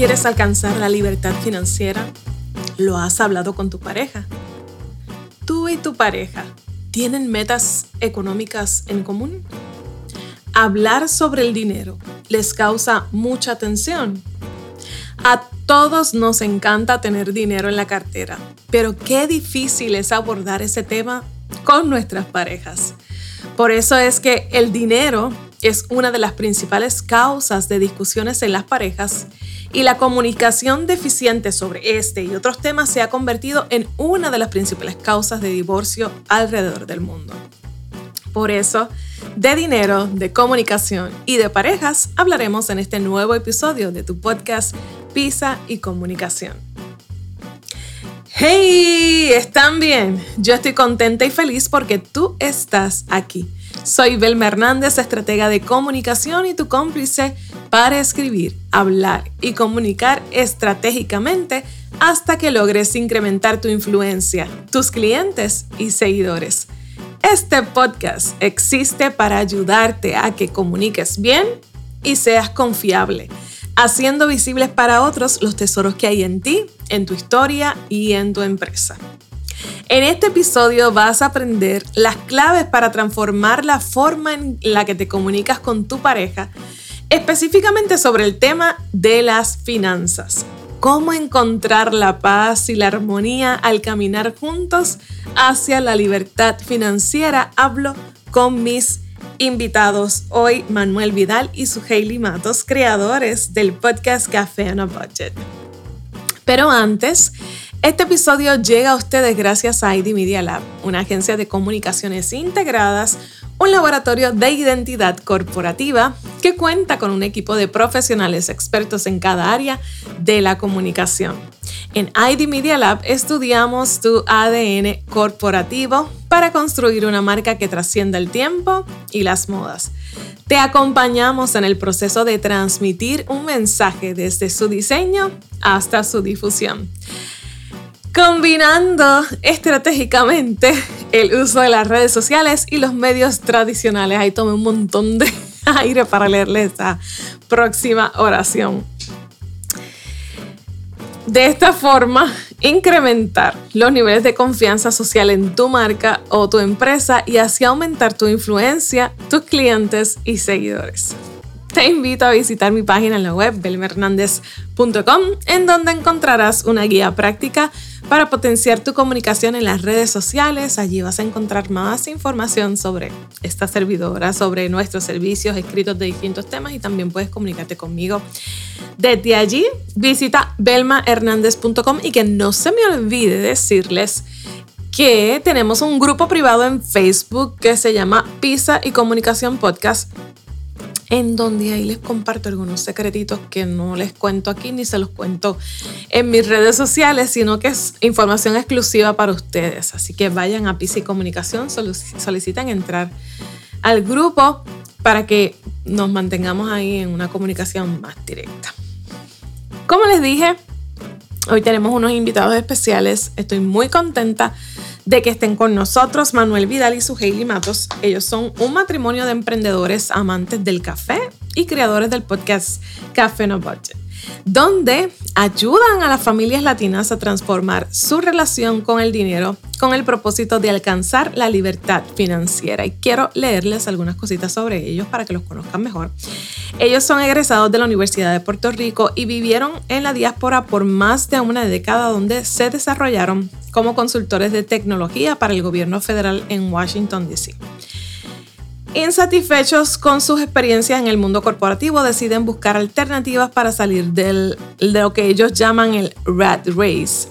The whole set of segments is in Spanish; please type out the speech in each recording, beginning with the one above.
quieres alcanzar la libertad financiera? ¿Lo has hablado con tu pareja? ¿Tú y tu pareja tienen metas económicas en común? Hablar sobre el dinero les causa mucha tensión. A todos nos encanta tener dinero en la cartera, pero qué difícil es abordar ese tema con nuestras parejas. Por eso es que el dinero es una de las principales causas de discusiones en las parejas y la comunicación deficiente sobre este y otros temas se ha convertido en una de las principales causas de divorcio alrededor del mundo. Por eso, de dinero, de comunicación y de parejas hablaremos en este nuevo episodio de tu podcast Pisa y Comunicación. ¡Hey! ¿Están bien? Yo estoy contenta y feliz porque tú estás aquí. Soy Belma Hernández, estratega de comunicación y tu cómplice para escribir, hablar y comunicar estratégicamente hasta que logres incrementar tu influencia, tus clientes y seguidores. Este podcast existe para ayudarte a que comuniques bien y seas confiable, haciendo visibles para otros los tesoros que hay en ti, en tu historia y en tu empresa. En este episodio vas a aprender las claves para transformar la forma en la que te comunicas con tu pareja, específicamente sobre el tema de las finanzas. Cómo encontrar la paz y la armonía al caminar juntos hacia la libertad financiera. Hablo con mis invitados hoy, Manuel Vidal y su Hailey Matos, creadores del podcast Café on a Budget. Pero antes, este episodio llega a ustedes gracias a ID Media Lab, una agencia de comunicaciones integradas, un laboratorio de identidad corporativa que cuenta con un equipo de profesionales expertos en cada área de la comunicación. En ID Media Lab estudiamos tu ADN corporativo para construir una marca que trascienda el tiempo y las modas. Te acompañamos en el proceso de transmitir un mensaje desde su diseño hasta su difusión combinando estratégicamente el uso de las redes sociales y los medios tradicionales. Ahí tomé un montón de aire para leerle esta próxima oración. De esta forma, incrementar los niveles de confianza social en tu marca o tu empresa y así aumentar tu influencia, tus clientes y seguidores te invito a visitar mi página en la web belmernandez.com en donde encontrarás una guía práctica para potenciar tu comunicación en las redes sociales. Allí vas a encontrar más información sobre esta servidora, sobre nuestros servicios escritos de distintos temas y también puedes comunicarte conmigo. Desde allí visita belmahernandez.com y que no se me olvide decirles que tenemos un grupo privado en Facebook que se llama Pisa y Comunicación Podcast en donde ahí les comparto algunos secretitos que no les cuento aquí ni se los cuento en mis redes sociales, sino que es información exclusiva para ustedes. Así que vayan a PC Comunicación, solicitan entrar al grupo para que nos mantengamos ahí en una comunicación más directa. Como les dije, hoy tenemos unos invitados especiales. Estoy muy contenta de que estén con nosotros Manuel Vidal y su Hailey Matos. Ellos son un matrimonio de emprendedores amantes del café y creadores del podcast Café No Budget, donde ayudan a las familias latinas a transformar su relación con el dinero con el propósito de alcanzar la libertad financiera. Y quiero leerles algunas cositas sobre ellos para que los conozcan mejor. Ellos son egresados de la Universidad de Puerto Rico y vivieron en la diáspora por más de una década donde se desarrollaron como consultores de tecnología para el gobierno federal en Washington, D.C. Insatisfechos con sus experiencias en el mundo corporativo, deciden buscar alternativas para salir del, de lo que ellos llaman el rat race.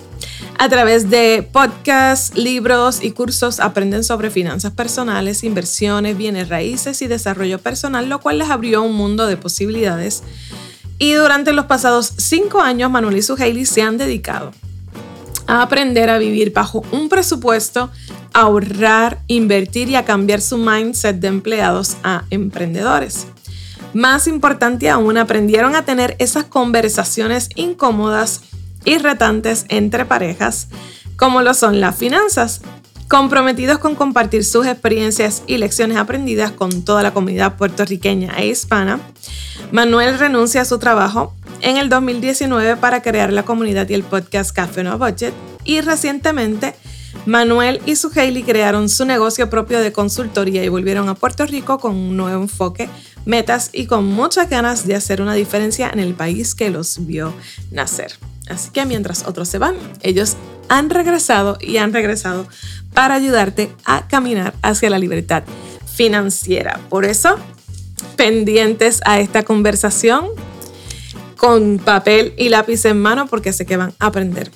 A través de podcasts, libros y cursos aprenden sobre finanzas personales, inversiones, bienes raíces y desarrollo personal, lo cual les abrió un mundo de posibilidades. Y durante los pasados cinco años, Manuel y su Hailey se han dedicado a aprender a vivir bajo un presupuesto, a ahorrar, invertir y a cambiar su mindset de empleados a emprendedores. Más importante aún, aprendieron a tener esas conversaciones incómodas y retantes entre parejas, como lo son las finanzas, comprometidos con compartir sus experiencias y lecciones aprendidas con toda la comunidad puertorriqueña e hispana. Manuel renuncia a su trabajo en el 2019 para crear la comunidad y el podcast Café No Budget y recientemente Manuel y su Hailey crearon su negocio propio de consultoría y volvieron a Puerto Rico con un nuevo enfoque, metas y con muchas ganas de hacer una diferencia en el país que los vio nacer. Así que mientras otros se van, ellos han regresado y han regresado para ayudarte a caminar hacia la libertad financiera. Por eso, pendientes a esta conversación con papel y lápiz en mano porque sé que van a aprender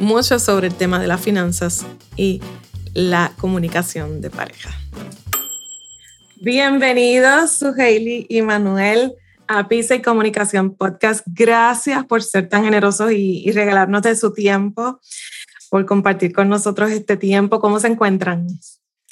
mucho sobre el tema de las finanzas y la comunicación de pareja. Bienvenidos, su Hailey y Manuel, a Pisa y Comunicación Podcast. Gracias por ser tan generosos y, y regalarnos de su tiempo, por compartir con nosotros este tiempo. ¿Cómo se encuentran?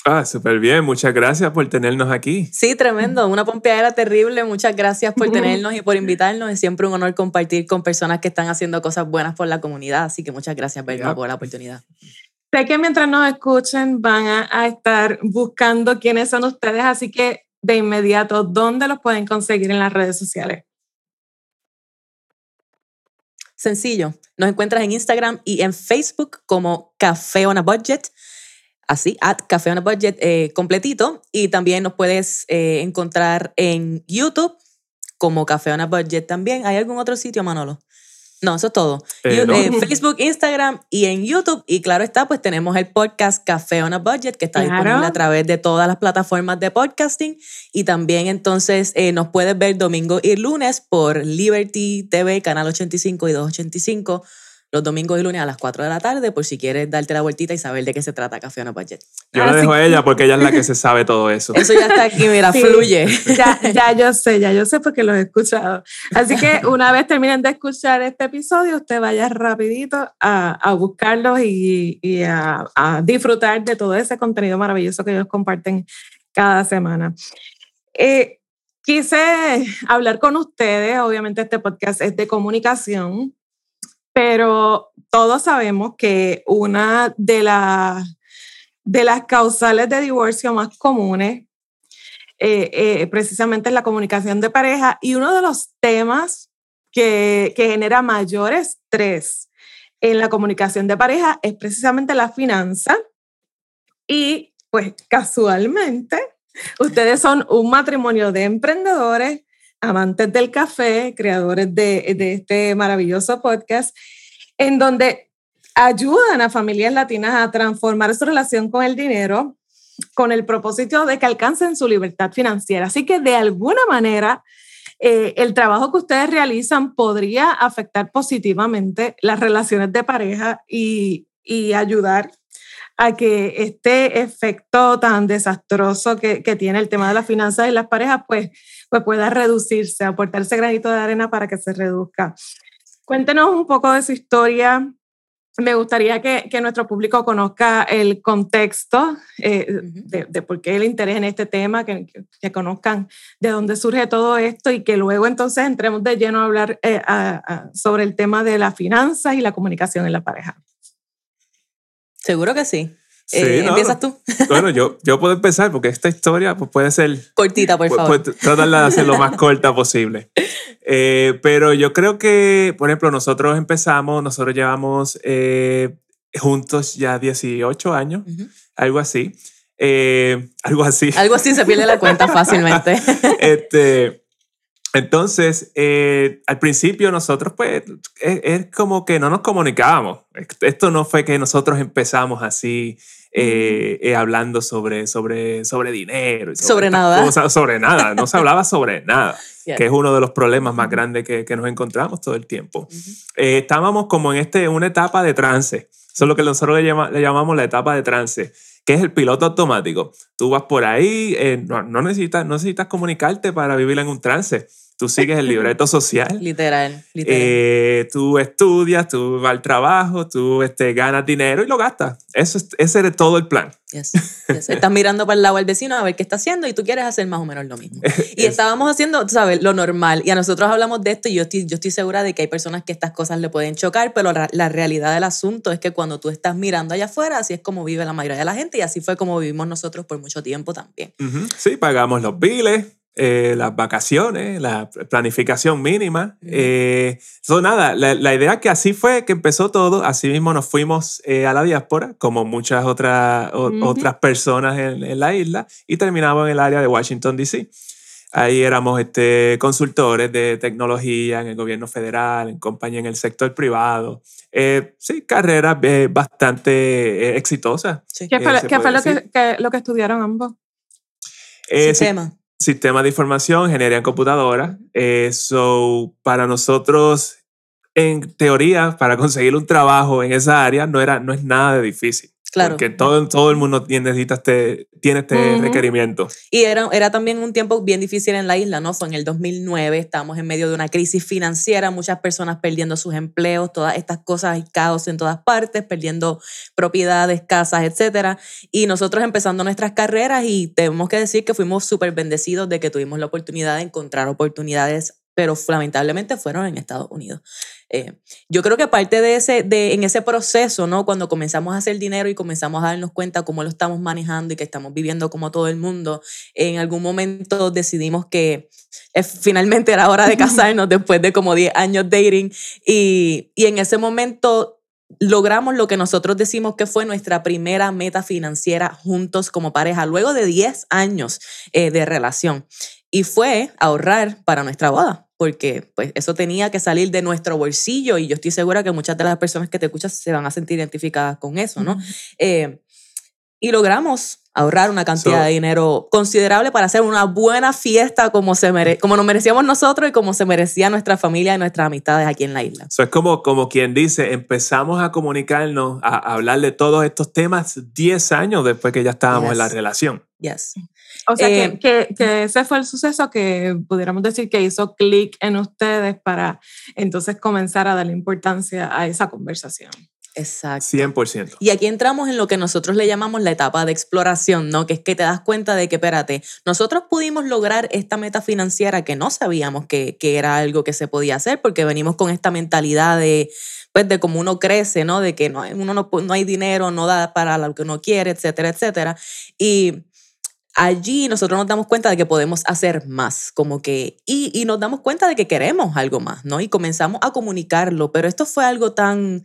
Ah, súper bien. Muchas gracias por tenernos aquí. Sí, tremendo. Una pompeadera terrible. Muchas gracias por tenernos y por invitarnos. Es siempre un honor compartir con personas que están haciendo cosas buenas por la comunidad. Así que muchas gracias, Berna, por la oportunidad. Sé que mientras nos escuchen van a, a, estar buscando quiénes son ustedes, así que de inmediato, ¿dónde los pueden conseguir en las redes sociales? Sencillo. Nos encuentras en Instagram y en Facebook como Café on a Budget así, at Café on a Budget eh, completito. Y también nos puedes eh, encontrar en YouTube como Café on a Budget también. ¿Hay algún otro sitio, Manolo? No, eso es todo. Eh, no. Facebook, Instagram y en YouTube. Y claro está, pues tenemos el podcast Café on a Budget que está Claro. disponible a través de todas las plataformas de podcasting. Y también entonces eh, nos puedes ver domingo y lunes por Liberty TV, Canal 85 y 285. Los domingos y lunes a las 4 de la tarde, por si quieres darte la vueltita y saber de qué se trata Café on a Budget. Yo la Así dejo a ella porque ella es la que se sabe todo eso. Eso ya está aquí, mira, Sí. fluye. Ya, ya yo sé, ya yo sé porque los he escuchado. Así que una vez terminen de escuchar este episodio, usted vaya rapidito a, a buscarlos y, y a, a disfrutar de todo ese contenido maravilloso que ellos comparten cada semana. Eh, quise hablar con ustedes, obviamente este podcast es de comunicación, pero todos sabemos que una de las, de las causales de divorcio más comunes eh, eh, precisamente es la comunicación de pareja y uno de los temas que, que genera mayor estrés en la comunicación de pareja es precisamente la finanza y pues casualmente ustedes son un matrimonio de emprendedores, amantes del café, creadores de, este maravilloso podcast, en donde ayudan a familias latinas a transformar su relación con el dinero con el propósito de que alcancen su libertad financiera. Así que de alguna manera, eh, el trabajo que ustedes realizan podría afectar positivamente las relaciones de pareja y, y ayudar a que este efecto tan desastroso que, que, tiene el tema de las finanzas y las parejas, pues, pues pueda reducirse, aportarse granito de arena para que se reduzca. Cuéntenos un poco de su historia, me gustaría que, que, nuestro público conozca el contexto eh, uh -huh. de, de, por qué el interés en este tema, que, que, conozcan de dónde surge todo esto y que luego entonces entremos de lleno a hablar eh, a, a, sobre el tema de las finanzas y la comunicación en la pareja. Seguro que sí. Sí, eh, no, ¿Empiezas tú? Bueno, yo, yo puedo empezar porque esta historia pues, puede ser... Cortita, por favor. Tratarla de hacer lo más corta posible. Eh, pero yo creo que, por ejemplo, nosotros empezamos, nosotros llevamos eh, juntos ya 18 años, uh -huh. algo así. Algo así. Algo así se pierde la cuenta fácilmente. este, entonces, eh, al principio nosotros, pues, es, es, como que no nos comunicábamos. Esto no fue que nosotros empezamos así, eh, eh, hablando sobre, sobre, sobre dinero. Y sobre, sobre nada. Cosas, sobre nada. No se hablaba sobre nada, yeah. que es uno de los problemas más grandes que, que nos encontramos todo el tiempo. Uh -huh. estábamos como en este, una etapa de trance. Eso es lo que nosotros le, llama, le llamamos la etapa de trance que es el piloto automático. Tú vas por ahí, eh, no, no, necesitas, no necesitas comunicarte para vivir en un trance. Tú sigues el libreto social. literal, literal. Eh, tú estudias, tú vas al trabajo, tú este, ganas dinero y lo gastas. Eso es, ese es todo el plan. Yes, yes. Estás mirando para el lado del vecino a ver qué está haciendo y tú quieres hacer más o menos lo mismo. Y estábamos haciendo, tú sabes, lo normal. Y a nosotros hablamos de esto y yo estoy, yo estoy segura de que hay personas que estas cosas le pueden chocar, pero la, la realidad del asunto es que cuando tú estás mirando allá afuera, así es como vive la mayoría de la gente y así fue como vivimos nosotros por mucho tiempo también. Uh -huh. Sí, pagamos los biles, eh, las vacaciones, la planificación mínima. Eh, nada, la, idea que así fue que empezó todo, así mismo nos fuimos eh, a la diáspora, como muchas otras, otras personas en, en, la isla, y terminamos en el área de Washington, D.C. Ahí éramos este, consultores de tecnología en el gobierno federal, en compañía en el sector privado. Eh, sí, carreras bastante exitosas. ¿Qué fue, lo, que, lo que estudiaron ambos? Sistema sistema de información, ingeniería en computadora. Eso para nosotros, en teoría, para conseguir un trabajo en esa área no, era, no es nada de difícil. Claro. Porque todo, todo el mundo necesita este, tiene este requerimiento. Y era, era también un tiempo bien difícil en la isla, ¿no? En el 2009, estábamos en medio de una crisis financiera, muchas personas perdiendo sus empleos, todas estas cosas y caos en todas partes, perdiendo propiedades, casas, etc. Y nosotros empezando nuestras carreras y tenemos que decir que fuimos súper bendecidos de que tuvimos la oportunidad de encontrar oportunidades pero lamentablemente fueron en Estados Unidos. Eh, yo creo que parte de ese, de, en ese proceso, ¿no? Cuando comenzamos a hacer dinero y comenzamos a darnos cuenta cómo lo estamos manejando y que estamos viviendo como todo el mundo, en algún momento decidimos que finalmente era hora de casarnos después de como 10 años dating y, y en ese momento logramos lo que nosotros decimos que fue nuestra primera meta financiera juntos como pareja, luego de 10 años eh, de relación y fue ahorrar para nuestra boda, porque pues eso tenía que salir de nuestro bolsillo y yo estoy segura que muchas de las personas que te escuchan se van a sentir identificadas con eso, ¿no? Eh, y logramos ahorrar una cantidad de dinero considerable para hacer una buena fiesta como, se mere como nos merecíamos nosotros y como se merecía nuestra familia y nuestras amistades aquí en la isla. Eso es como, como quien dice, empezamos a comunicarnos, a, hablar de todos estos temas 10 años después que ya estábamos en la relación. Yes. O sea, que, eh, que, ese fue el suceso que pudiéramos decir que hizo clic en ustedes para entonces comenzar a darle importancia a esa conversación. Exacto. 100%. Y aquí entramos en lo que nosotros le llamamos la etapa de exploración, ¿no? Que es que te das cuenta de que, espérate, nosotros pudimos lograr esta meta financiera que no sabíamos que, que era algo que se podía hacer porque venimos con esta mentalidad de, pues, de cómo uno crece, ¿no? De que no, uno no, no hay dinero, no da para lo que uno quiere, etcétera, etcétera. Y allí nosotros nos damos cuenta de que podemos hacer más, como que, y, y, nos damos cuenta de que queremos algo más, ¿no? Y comenzamos a comunicarlo, pero esto fue algo tan,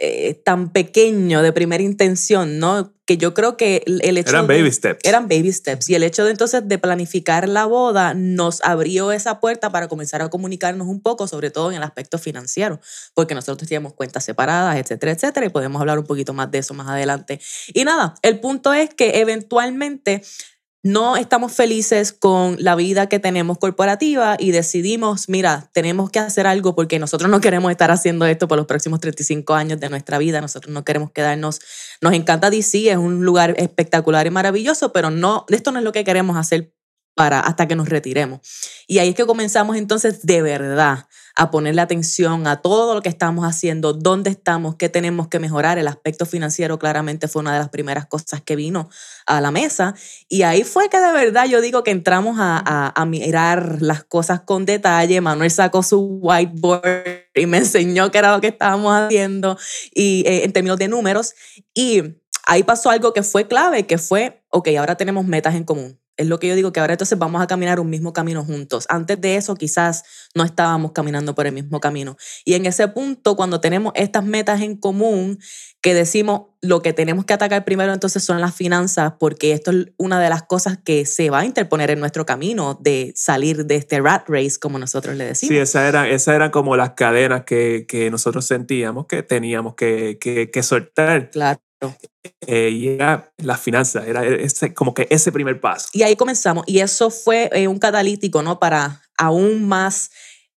eh, tan pequeño de primera intención, ¿no? Que yo creo que el hecho... Eran baby steps. Eran baby steps. Y el hecho de entonces de planificar la boda nos abrió esa puerta para comenzar a comunicarnos un poco, sobre todo en el aspecto financiero, porque nosotros teníamos cuentas separadas, etcétera, etcétera, y podemos hablar un poquito más de eso más adelante. Y nada, el punto es que eventualmente no estamos felices con la vida que tenemos corporativa y decidimos, mira, tenemos que hacer algo porque nosotros no queremos estar haciendo esto por los próximos 35 años de nuestra vida, nosotros no queremos quedarnos, nos encanta DC, es un lugar espectacular y maravilloso, pero no, esto no es lo que queremos hacer para hasta que nos retiremos. Y ahí es que comenzamos entonces de verdad a ponerle atención a todo lo que estamos haciendo, dónde estamos, qué tenemos que mejorar. El aspecto financiero claramente fue una de las primeras cosas que vino a la mesa. Y ahí fue que de verdad yo digo que entramos a, a, mirar las cosas con detalle. Manuel sacó su whiteboard y me enseñó qué era lo que estábamos haciendo y, eh, en términos de números. Y ahí pasó algo que fue clave, que fue, ok, ahora tenemos metas en común es lo que yo digo, que ahora entonces vamos a caminar un mismo camino juntos. Antes de eso quizás no estábamos caminando por el mismo camino. Y en ese punto, cuando tenemos estas metas en común, que decimos lo que tenemos que atacar primero entonces son las finanzas, porque esto es una de las cosas que se va a interponer en nuestro camino de salir de este rat race, como nosotros le decimos. Sí, esas eran, esa eran como las cadenas que, que nosotros sentíamos que teníamos que, que, que soltar. Claro. Eh, y era las finanzas, era ese, como que ese primer paso. Y ahí comenzamos, y eso fue eh, un catalítico, ¿no? Para aún más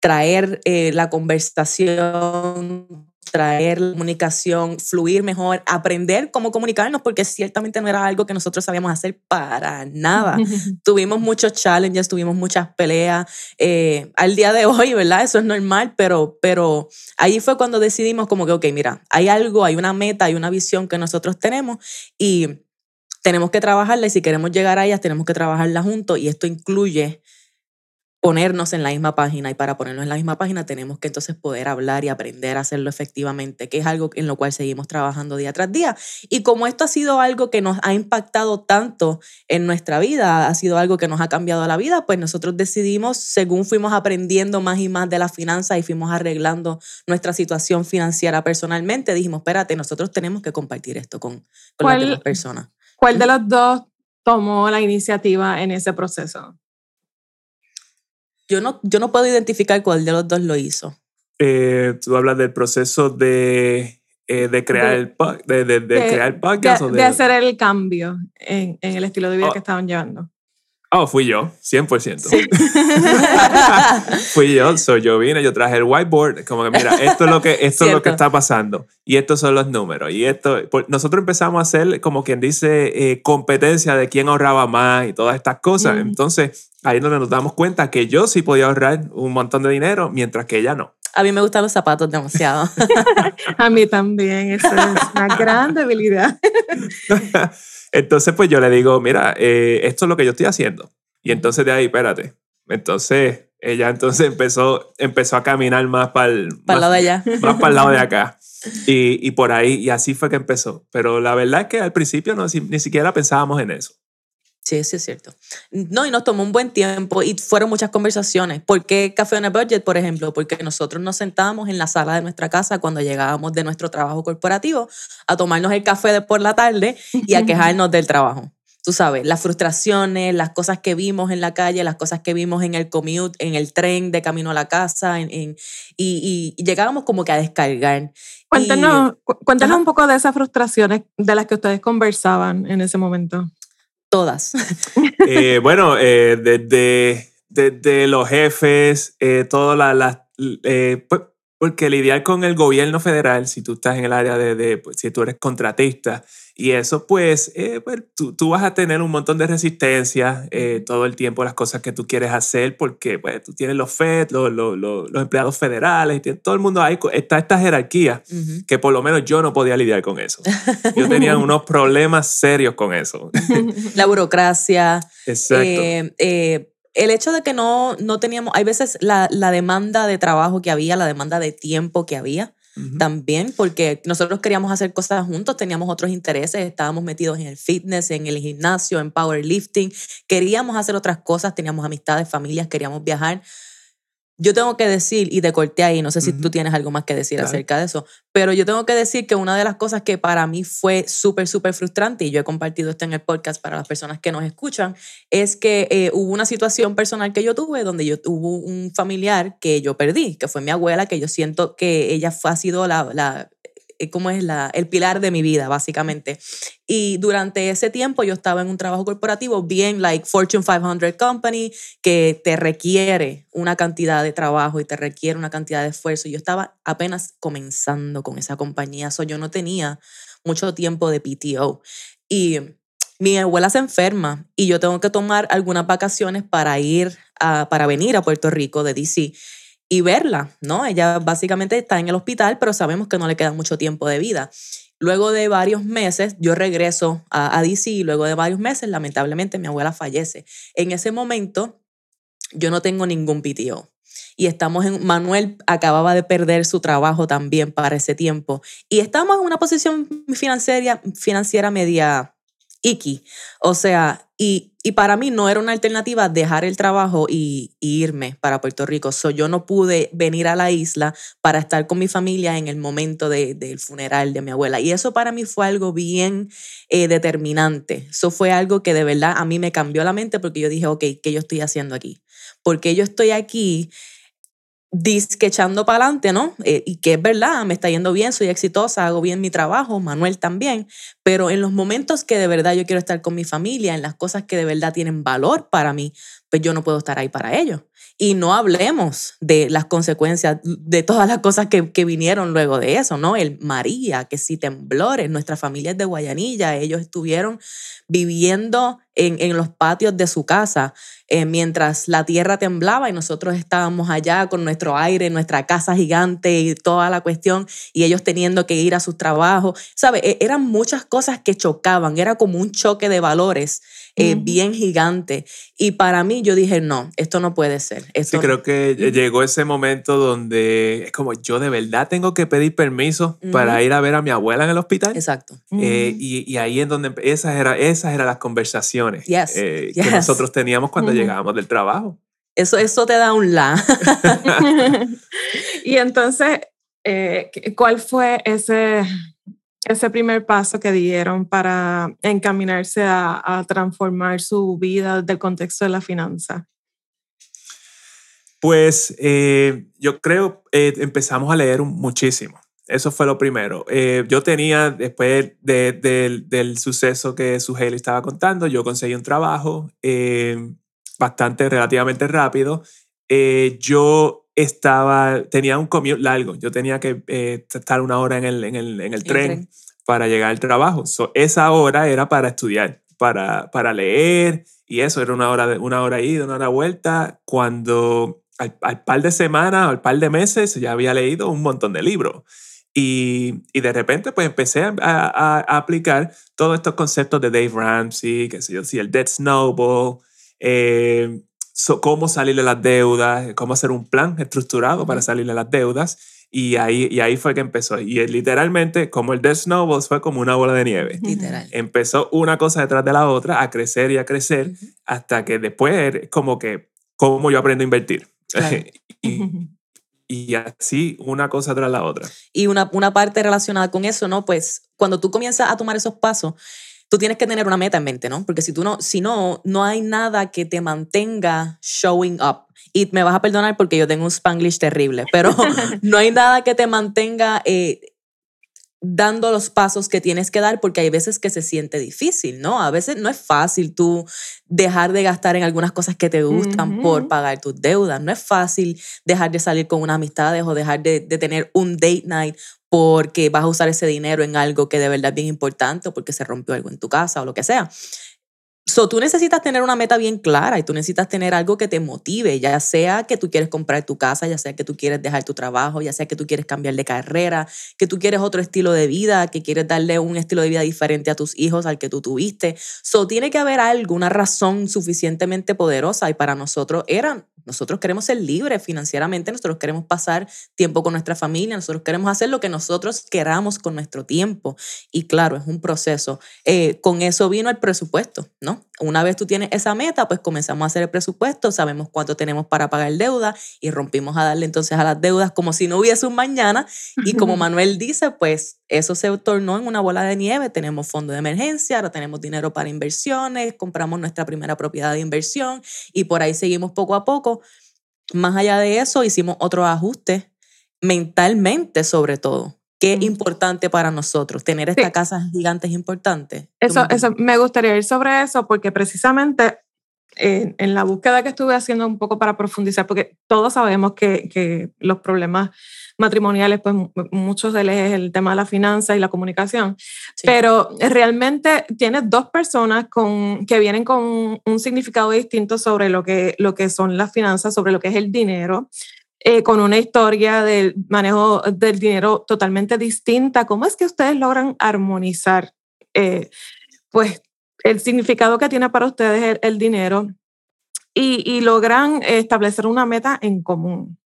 traer eh, la conversación traer la comunicación, fluir mejor, aprender cómo comunicarnos, porque ciertamente no era algo que nosotros sabíamos hacer para nada. tuvimos muchos challenges, tuvimos muchas peleas. Eh, al día de hoy, ¿verdad? Eso es normal, pero, pero ahí fue cuando decidimos como que, ok, mira, hay algo, hay una meta, hay una visión que nosotros tenemos y tenemos que trabajarla y si queremos llegar a ellas tenemos que trabajarla juntos y esto incluye ponernos en la misma página y para ponernos en la misma página tenemos que entonces poder hablar y aprender a hacerlo efectivamente, que es algo en lo cual seguimos trabajando día tras día. Y como esto ha sido algo que nos ha impactado tanto en nuestra vida, ha sido algo que nos ha cambiado la vida, pues nosotros decidimos, según fuimos aprendiendo más y más de las finanzas y fuimos arreglando nuestra situación financiera personalmente, dijimos, espérate, nosotros tenemos que compartir esto con, con las demás personas. ¿Cuál de los dos tomó la iniciativa en ese proceso? Yo no, yo no puedo identificar cuál de los dos lo hizo. Eh, tú hablas del proceso de, eh, de crear, el, de, de, crear podcast. De, hacer el cambio en, en el estilo de vida oh. que estaban llevando. Oh, fui yo, 100%. Sí. fui yo, soy yo vine, yo traje el whiteboard, como que mira, esto es lo que, esto es lo que está pasando y estos son los números. Y esto, pues, nosotros empezamos a hacer como quien dice eh, competencia de quién ahorraba más y todas estas cosas. Entonces, ahí es donde nos damos cuenta que yo sí podía ahorrar un montón de dinero, mientras que ella no. A mí me gustan los zapatos demasiado. a mí también, eso es una gran debilidad. Entonces, pues yo le digo, mira, eh, esto es lo que yo estoy haciendo. Y entonces de ahí, espérate. Entonces, ella entonces empezó, empezó a caminar más para el, lado de allá. Más para el lado de acá. Y, y, por ahí, y así fue que empezó. Pero la verdad es que al principio no, ni siquiera pensábamos en eso. Sí, sí es cierto. No, y nos tomó un buen tiempo y fueron muchas conversaciones. ¿Por qué Café on a Budget, por ejemplo? Porque nosotros nos sentábamos en la sala de nuestra casa cuando llegábamos de nuestro trabajo corporativo a tomarnos el café de por la tarde y a quejarnos del trabajo. Tú sabes, las frustraciones, las cosas que vimos en la calle, las cosas que vimos en el commute, en el tren de camino a la casa, en, y, llegábamos como que a descargar. Cuéntanos, cuéntanos un poco de esas frustraciones de las que ustedes conversaban en ese momento. Todas. Eh, bueno, eh, desde, desde, los jefes, eh, todas las... Pues, porque lidiar con el gobierno federal, si tú estás en el área de, de pues, si tú eres contratista, y eso pues, pues tú, tú, vas a tener un montón de resistencia todo el tiempo las cosas que tú quieres hacer, porque pues tú tienes los FED, los, los, los, empleados federales, todo el mundo ahí, está esta jerarquía, que por lo menos yo no podía lidiar con eso. Yo tenía unos problemas serios con eso. La burocracia. Exacto. Eh, el hecho de que no, no teníamos, hay veces la, la, demanda de trabajo que había, la demanda de tiempo que había también, porque nosotros queríamos hacer cosas juntos, teníamos otros intereses, estábamos metidos en el fitness, en el gimnasio, en powerlifting, queríamos hacer otras cosas, teníamos amistades, familias, queríamos viajar. Yo tengo que decir, y te corté ahí, no sé si tú tienes algo más que decir acerca de eso, pero yo tengo que decir que una de las cosas que para mí fue súper, súper frustrante, y yo he compartido esto en el podcast para las personas que nos escuchan, es que eh, hubo una situación personal que yo tuve donde yo hubo un familiar que yo perdí, que fue mi abuela, que yo siento que ella fue, ha sido la, la cómo es la, el pilar de mi vida, básicamente. Y durante ese tiempo yo estaba en un trabajo corporativo bien like Fortune 500 Company, que te requiere una cantidad de trabajo y te requiere una cantidad de esfuerzo. Yo estaba apenas comenzando con esa compañía, so yo no tenía mucho tiempo de PTO. Y mi abuela se enferma y yo tengo que tomar algunas vacaciones para ir a, para venir a Puerto Rico de DC y verla, ¿no? Ella básicamente está en el hospital, pero sabemos que no le queda mucho tiempo de vida. Luego de varios meses, yo regreso a, DC y luego de varios meses, lamentablemente, mi abuela fallece. En ese momento, yo no tengo ningún PTO. Y estamos en, Manuel acababa de perder su trabajo también para ese tiempo. Y estamos en una posición financiera, financiera media Iki. O sea, y, y, para mí no era una alternativa dejar el trabajo y, irme para Puerto Rico. So, yo no pude venir a la isla para estar con mi familia en el momento de, del funeral de mi abuela. Y eso para mí fue algo bien eh, determinante. Eso fue algo que de verdad a mí me cambió la mente porque yo dije, ok, ¿qué yo estoy haciendo aquí? Porque yo estoy aquí disque echando para adelante, ¿no? Eh, y que es verdad, me está yendo bien, soy exitosa, hago bien mi trabajo, Manuel también, pero en los momentos que de verdad yo quiero estar con mi familia, en las cosas que de verdad tienen valor para mí, pues yo no puedo estar ahí para ellos. Y no hablemos de las consecuencias, de todas las cosas que, que vinieron luego de eso, ¿no? El María, que si temblores, nuestra familia es de Guayanilla, ellos estuvieron viviendo en, en los patios de su casa eh, mientras la tierra temblaba y nosotros estábamos allá con nuestro aire, nuestra casa gigante y toda la cuestión, y ellos teniendo que ir a sus trabajos. ¿Sabe? E, eran muchas cosas que chocaban, era como un choque de valores eh, bien gigante. Y para mí yo dije, no, esto no puede ser. Esto sí, creo que llegó ese momento donde es como yo de verdad tengo que pedir permiso para ir a ver a mi abuela en el hospital. Exacto. Eh, y, y, ahí es donde esas, era, esas eran las conversaciones eh, que nosotros teníamos cuando llegábamos del trabajo. Eso, eso te da un la. y entonces, ¿cuál fue ese ese primer paso que dieron para encaminarse a, transformar su vida del contexto de la finanza? Pues eh, yo creo eh, empezamos a leer muchísimo. Eso fue lo primero. Eh, yo tenía, después del suceso que su Haley estaba contando, yo conseguí un trabajo bastante, relativamente rápido. yo estaba, tenía un commute largo, yo tenía que eh, estar una hora en el, en el, en el, tren, para llegar al trabajo. esa hora era para estudiar, para, para leer y eso, era una hora, de, una hora ida, una hora vuelta, cuando al, al par de semanas, al par de meses, ya había leído un montón de libros. Y, y, de repente pues empecé a, a, aplicar todos estos conceptos de Dave Ramsey, que sé yo, si el Dead Snowball, eh, cómo salir de las deudas, cómo hacer un plan estructurado para salir de las deudas. Y ahí, y ahí fue que empezó. Y literalmente, como el Death Snowballs, fue como una bola de nieve. Literal. Empezó una cosa detrás de la otra a crecer y a crecer hasta que después, como que, ¿cómo yo aprendo a invertir? y, y, así una cosa tras la otra. Y una, una parte relacionada con eso, ¿no? Pues cuando tú comienzas a tomar esos pasos, tú tienes que tener una meta en mente, ¿no? Porque si tú no, si no, no hay nada que te mantenga showing up. Y me vas a perdonar porque yo tengo un spanglish terrible, pero no hay nada que te mantenga eh, dando los pasos que tienes que dar porque hay veces que se siente difícil, ¿no? A veces no es fácil tú dejar de gastar en algunas cosas que te gustan por pagar tus deudas. No es fácil dejar de salir con unas amistades o dejar de, de, tener un date night porque vas a usar ese dinero en algo que de verdad es bien importante o porque se rompió algo en tu casa o lo que sea. So, tú necesitas tener una meta bien clara y tú necesitas tener algo que te motive, ya sea que tú quieres comprar tu casa, ya sea que tú quieres dejar tu trabajo, ya sea que tú quieres cambiar de carrera, que tú quieres otro estilo de vida, que quieres darle un estilo de vida diferente a tus hijos al que tú tuviste. So, tiene que haber algo, una razón suficientemente poderosa y para nosotros eran nosotros queremos ser libres financieramente, nosotros queremos pasar tiempo con nuestra familia, nosotros queremos hacer lo que nosotros queramos con nuestro tiempo. Y claro, es un proceso. Eh, con eso vino el presupuesto, ¿no? Una vez tú tienes esa meta, pues comenzamos a hacer el presupuesto, sabemos cuánto tenemos para pagar deuda y rompimos a darle entonces a las deudas como si no hubiese un mañana. Y como Manuel dice, pues eso se tornó en una bola de nieve. Tenemos fondo de emergencia, ahora tenemos dinero para inversiones, compramos nuestra primera propiedad de inversión y por ahí seguimos poco a poco. Más allá de eso, hicimos otros ajustes mentalmente sobre todo. Qué importante para nosotros. Tener esta casa gigante es importante. Eso, eso, me gustaría ir sobre eso porque precisamente en, en, la búsqueda que estuve haciendo un poco para profundizar, porque todos sabemos que, que los problemas matrimoniales, pues muchos de ellos es el tema de la finanza y la comunicación, pero realmente tienes dos personas con, que vienen con un significado distinto sobre lo que, lo que son las finanzas, sobre lo que es el dinero, eh, con una historia del manejo del dinero totalmente distinta. ¿Cómo es que ustedes logran armonizar eh, pues, el significado que tiene para ustedes el, dinero y, y, logran establecer una meta en común?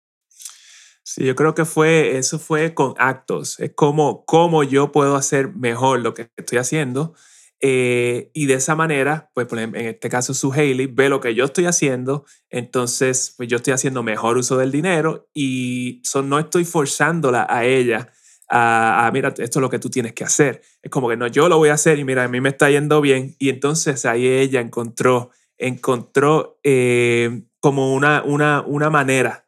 Sí, yo creo que fue, eso fue con actos. Es como cómo yo puedo hacer mejor lo que estoy haciendo. Eh, y de esa manera, pues en este caso su Haley ve lo que yo estoy haciendo, entonces pues yo estoy haciendo mejor uso del dinero y no estoy forzándola a ella a, mira, esto es lo que tú tienes que hacer. Es como que no, yo lo voy a hacer y mira, a mí me está yendo bien. Y entonces ahí ella encontró, encontró eh, como una, una, una manera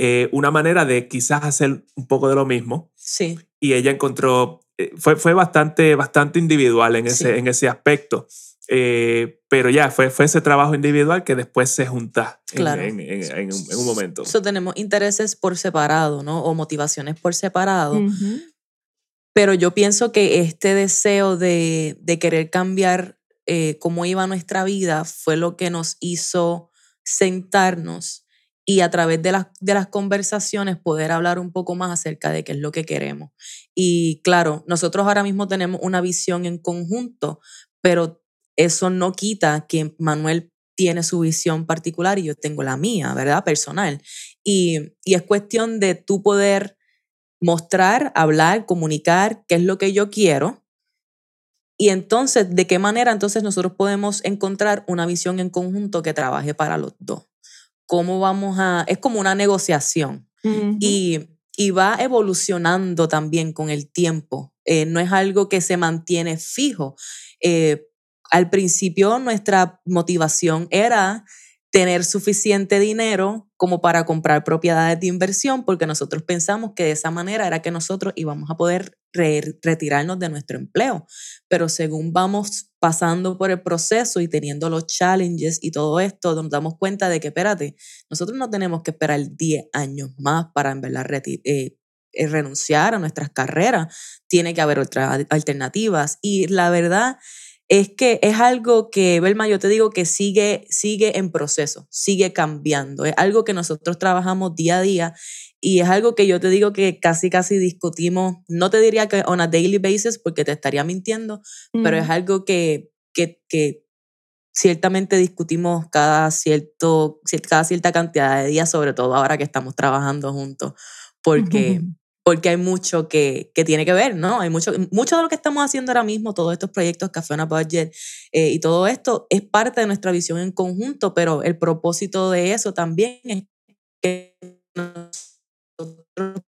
eh, una manera de quizás hacer un poco de lo mismo. Sí. Y ella encontró, fue, fue bastante, bastante individual en ese, en ese aspecto. Eh, pero ya, fue, fue ese trabajo individual que después se junta claro. en, en, un, momento. Eso tenemos intereses por separado, ¿no? O motivaciones por separado. Pero yo pienso que este deseo de, de querer cambiar cómo iba nuestra vida fue lo que nos hizo sentarnos y a través de las, de las conversaciones poder hablar un poco más acerca de qué es lo que queremos. Y claro, nosotros ahora mismo tenemos una visión en conjunto, pero eso no quita que Manuel tiene su visión particular y yo tengo la mía, ¿verdad? Personal. Y, y es cuestión de tú poder mostrar, hablar, comunicar qué es lo que yo quiero. Y entonces, ¿de qué manera entonces nosotros podemos encontrar una visión en conjunto que trabaje para los dos? ¿Cómo vamos a...? Es como una negociación. y, y, va evolucionando también con el tiempo. Eh, no es algo que se mantiene fijo. Eh, al principio nuestra motivación era tener suficiente dinero como para comprar propiedades de inversión, porque nosotros pensamos que de esa manera era que nosotros íbamos a poder retirarnos de nuestro empleo. Pero según vamos pasando por el proceso y teniendo los challenges y todo esto, nos damos cuenta de que, espérate, nosotros no tenemos que esperar 10 años más para en verdad eh, eh, renunciar a nuestras carreras. Tiene que haber otras alternativas. Y la verdad es que es algo que, Belma, yo te digo que sigue, sigue en proceso, sigue cambiando. Es algo que nosotros trabajamos día a día y es algo que yo te digo que casi, casi discutimos, no te diría que on a daily basis porque te estaría mintiendo, pero es algo que, que, que ciertamente discutimos cada, cierto, cada cierta cantidad de días, sobre todo ahora que estamos trabajando juntos, porque porque hay mucho que, que, tiene que ver, ¿no? Hay mucho, mucho de lo que estamos haciendo ahora mismo, todos estos proyectos, Café Una Budget eh, y todo esto es parte de nuestra visión en conjunto, pero el propósito de eso también es que nosotros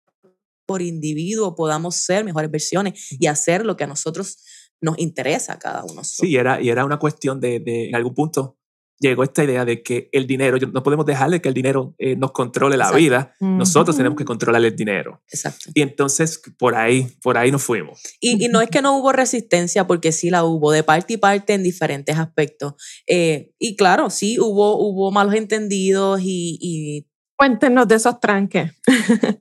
por individuo podamos ser mejores versiones y hacer lo que a nosotros nos interesa a cada uno. Sí, era, y era una cuestión de, de en algún punto, llegó esta idea de que el dinero, no podemos dejarle que el dinero eh, nos controle la vida, nosotros tenemos que controlar el dinero. Exacto. Y entonces por ahí, por ahí nos fuimos. Y, y, no es que no hubo resistencia, porque sí la hubo, de parte y parte en diferentes aspectos. Eh, y claro, sí hubo, hubo malos entendidos y, y... Cuéntenos de esos tranques.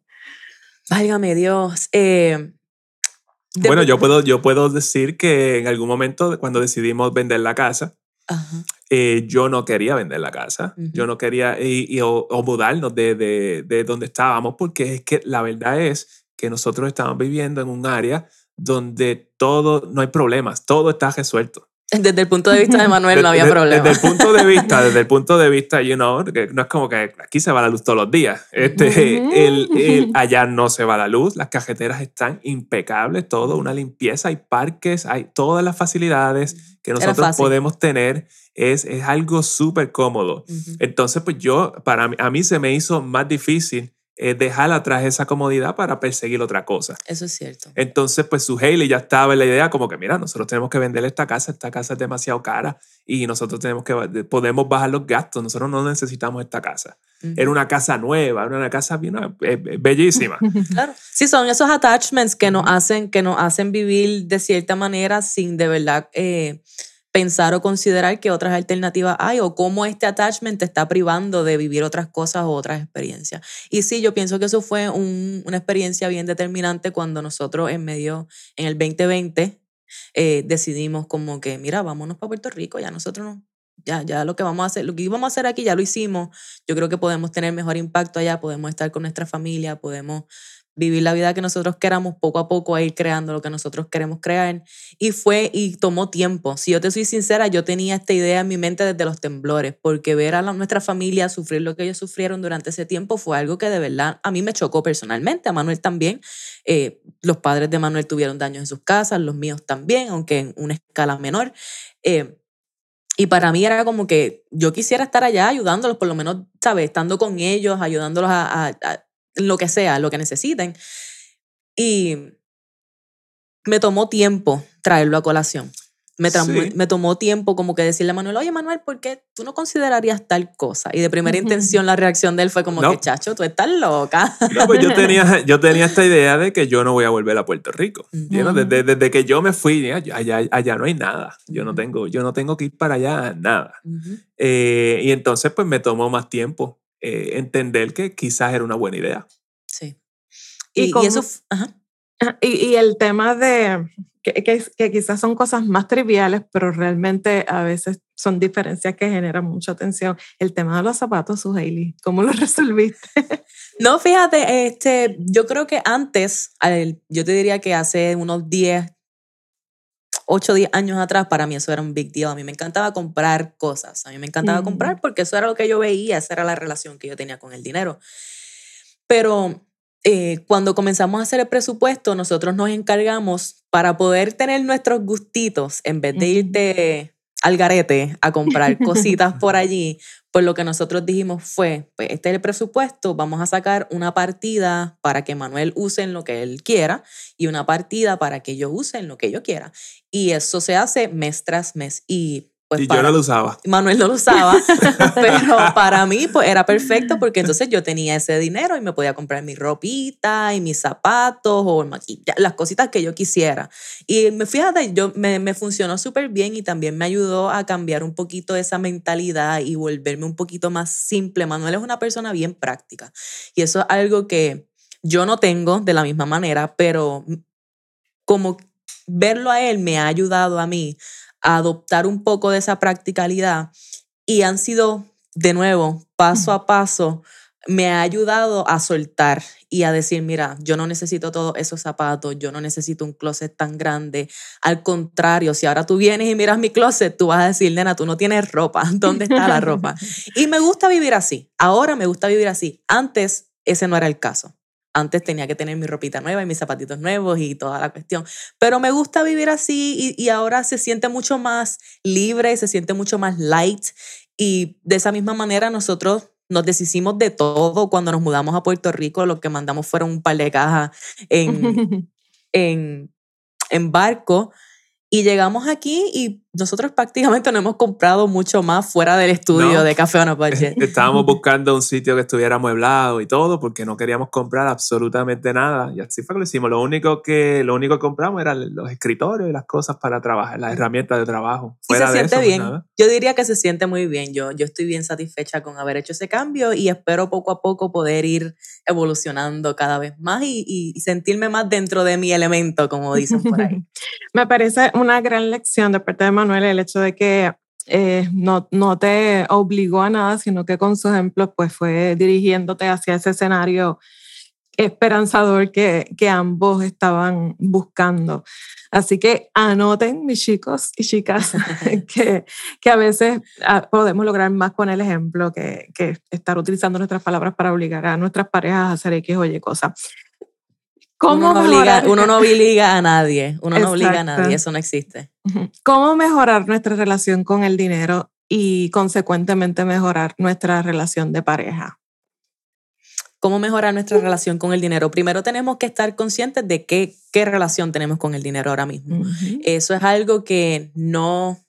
Válgame Dios. Eh, bueno, yo puedo, yo puedo decir que en algún momento, cuando decidimos vender la casa, eh, yo no quería vender la casa, yo no quería y, o, mudarnos de, de, de, donde estábamos, porque es que la verdad es que nosotros estamos viviendo en un área donde todo, no hay problemas, todo está resuelto. Desde el punto de vista de Manuel no había problema. Desde el punto de vista, desde el punto de vista, you know, que no es como que aquí se va la luz todos los días. Este, el, el, allá no se va la luz, las cajeteras están impecables, todo, una limpieza, hay parques, hay todas las facilidades que nosotros podemos tener. Es, es algo súper cómodo. Entonces, pues yo, para mí, a mí se me hizo más difícil eh, dejar atrás esa comodidad para perseguir otra cosa. Eso es cierto. Entonces, pues su Haley ya estaba en la idea como que, mira, nosotros tenemos que vender esta casa, esta casa es demasiado cara y nosotros tenemos que, podemos bajar los gastos, nosotros no necesitamos esta casa. Era una casa nueva, era una casa bien, eh, eh, bellísima. claro. Sí, son esos attachments que nos hacen, que nos hacen vivir de cierta manera sin de verdad pensar o considerar que otras alternativas hay o cómo este attachment te está privando de vivir otras cosas o otras experiencias. Y sí, yo pienso que eso fue una experiencia bien determinante cuando nosotros en medio, en el 2020, eh, decidimos como que, mira, vámonos para Puerto Rico, ya nosotros no, ya, ya lo que vamos a hacer, lo que íbamos a hacer aquí ya lo hicimos. Yo creo que podemos tener mejor impacto allá, podemos estar con nuestra familia, podemos vivir la vida que nosotros queramos, poco a poco a ir creando lo que nosotros queremos crear. Y fue y tomó tiempo. Si yo te soy sincera, yo tenía esta idea en mi mente desde los temblores, porque ver a nuestra familia sufrir lo que ellos sufrieron durante ese tiempo fue algo que de verdad a mí me chocó personalmente, a Manuel también. Eh, los padres de Manuel tuvieron daños en sus casas, los míos también, aunque en una escala menor. Eh, y para mí era como que yo quisiera estar allá ayudándolos, por lo menos, ¿sabes? Estando con ellos, ayudándolos a lo que sea, lo que necesiten. Y me tomó tiempo traerlo a colación. Me, me, tomó tiempo como que decirle a Manuel, oye Manuel, ¿por qué tú no considerarías tal cosa? Y de primera intención la reacción de él fue como que, chacho, tú estás loca. No, pues yo tenía, yo tenía esta idea de que yo no voy a volver a Puerto Rico. desde, desde, que yo me fui, allá, allá no hay nada. Yo no, tengo, yo no tengo que ir para allá, nada. Eh, y entonces pues me tomó más tiempo eh, entender que quizás era una buena idea. Sí. Y, y, eso... Y, el tema de que, que, quizás son cosas más triviales, pero realmente a veces son diferencias que generan mucha atención. El tema de los zapatos, su Hailey, ¿cómo lo resolviste? No, fíjate, este, yo creo que antes, yo te diría que hace unos 10, 8 o 10 años atrás, para mí eso era un big deal. A mí me encantaba comprar cosas. A mí me encantaba comprar porque eso era lo que yo veía, esa era la relación que yo tenía con el dinero. Pero eh, cuando comenzamos a hacer el presupuesto, nosotros nos encargamos para poder tener nuestros gustitos, en vez de irte al garete a comprar cositas por allí, pues lo que nosotros dijimos fue, pues este es el presupuesto, vamos a sacar una partida para que Manuel use en lo que él quiera y una partida para que yo use en lo que yo quiera. Y eso se hace mes tras mes. Y pues y yo no lo usaba. Manuel no lo usaba, pero para mí pues era perfecto porque entonces yo tenía ese dinero y me podía comprar mi ropita y mis zapatos o las cositas que yo quisiera. Y me fíjate, yo, me, me funcionó súper bien y también me ayudó a cambiar un poquito esa mentalidad y volverme un poquito más simple. Manuel es una persona bien práctica y eso es algo que yo no tengo de la misma manera, pero como verlo a él me ha ayudado a mí adoptar un poco de esa practicalidad y han sido, de nuevo, paso a paso, me ha ayudado a soltar y a decir, mira, yo no necesito todos esos zapatos, yo no necesito un closet tan grande. Al contrario, si ahora tú vienes y miras mi closet, tú vas a decir, nena, tú no tienes ropa, ¿dónde está la ropa? Y me gusta vivir así, ahora me gusta vivir así. Antes ese no era el caso. Antes tenía que tener mi ropita nueva y mis zapatitos nuevos y toda la cuestión. Pero me gusta vivir así y, ahora se siente mucho más libre, se siente mucho más light. Y de esa misma manera nosotros nos deshicimos de todo cuando nos mudamos a Puerto Rico. Lo que mandamos fueron un par de cajas en, en, en barco. Y llegamos aquí y nosotros prácticamente no hemos comprado mucho más fuera del estudio de Café on a Budget. Estábamos buscando un sitio que estuviera amueblado y todo porque no queríamos comprar absolutamente nada. Y así fue que lo hicimos. Lo único que, lo único que compramos eran los escritorios y las cosas para trabajar, las herramientas de trabajo. y se siente pues bien. Yo diría que se siente muy bien. Yo, yo estoy bien satisfecha con haber hecho ese cambio y espero poco a poco poder ir evolucionando cada vez más y, y sentirme más dentro de mi elemento, como dicen por ahí. Me parece una gran lección de parte de Manuel el hecho de que eh, no, no te obligó a nada, sino que con su ejemplo pues fue dirigiéndote hacia ese escenario esperanzador que, que ambos estaban buscando. Así que anoten, mis chicos y chicas, que, que a veces ah, podemos lograr más con el ejemplo que, que estar utilizando nuestras palabras para obligar a nuestras parejas a hacer X o Y cosas. ¿Cómo uno, no obliga, uno no obliga a nadie, uno no obliga a nadie, eso no existe. ¿Cómo mejorar nuestra relación con el dinero y consecuentemente mejorar nuestra relación de pareja? ¿Cómo mejorar nuestra relación con el dinero? Primero tenemos que estar conscientes de qué, qué relación tenemos con el dinero ahora mismo. Eso es algo que no,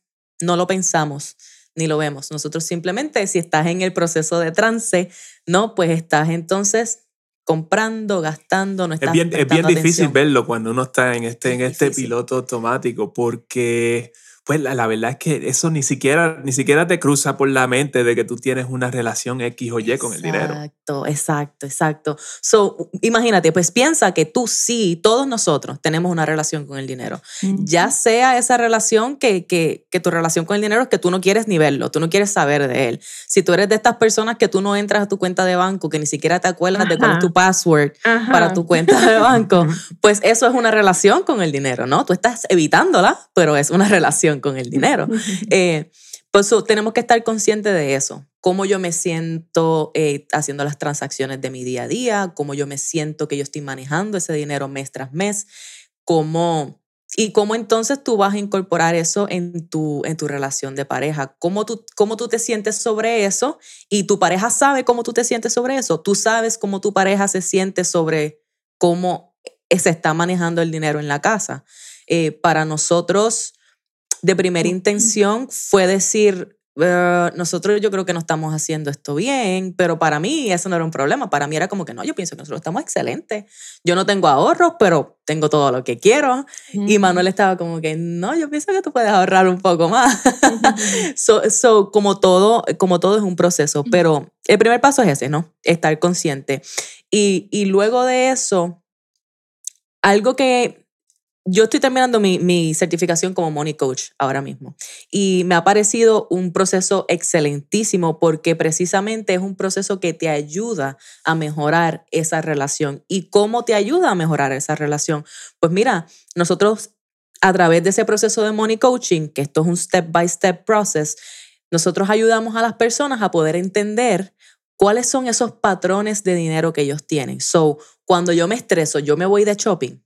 no lo pensamos ni lo vemos. Nosotros simplemente, si estás en el proceso de trance, no, pues estás entonces comprando, gastando, no Es bien, es bien difícil verlo cuando uno está en este, en este piloto automático porque pues la, verdad es que eso ni siquiera, ni siquiera te cruza por la mente de que tú tienes una relación X o Y con el dinero. Exacto, exacto, exacto. So, imagínate, pues piensa que tú sí, todos nosotros tenemos una relación con el dinero. Ya sea esa relación que, que, que, tu relación con el dinero es que tú no quieres ni verlo, tú no quieres saber de él. Si tú eres de estas personas que tú no entras a tu cuenta de banco, que ni siquiera te acuerdas de cuál es tu password para tu cuenta de banco, pues eso es una relación con el dinero, ¿no? Tú estás evitándola, pero es una relación con el dinero. Eh, pues tenemos que estar conscientes de eso. Cómo yo me siento eh, haciendo las transacciones de mi día a día, cómo yo me siento que yo estoy manejando ese dinero mes tras mes, cómo, y cómo entonces tú vas a incorporar eso en tu, en tu relación de pareja. Cómo tú, cómo tú te sientes sobre eso y tu pareja sabe cómo tú te sientes sobre eso. Tú sabes cómo tu pareja se siente sobre cómo se está manejando el dinero en la casa. Eh, para nosotros, de primera intención fue decir, ah, nosotros yo creo que no estamos haciendo esto bien, pero para mí eso no era un problema. Para mí era como que no, yo pienso que nosotros estamos excelentes. Yo no tengo ahorros, pero tengo todo lo que quiero. Y Manuel estaba como que no, yo pienso que tú puedes ahorrar un poco más. so, como, todo, como todo es un proceso, pero el primer paso es ese, ¿no? Estar consciente. Y, y luego de eso, algo que yo estoy terminando mi, certificación como Money Coach ahora mismo y me ha parecido un proceso excelentísimo porque precisamente es un proceso que te ayuda a mejorar esa relación. ¿Y cómo te ayuda a mejorar esa relación? Pues mira, nosotros a través de ese proceso de money coaching, que esto es un step by step process, nosotros ayudamos a las personas a poder entender cuáles son esos patrones de dinero que ellos tienen. So, cuando yo me estreso, yo me voy de shopping.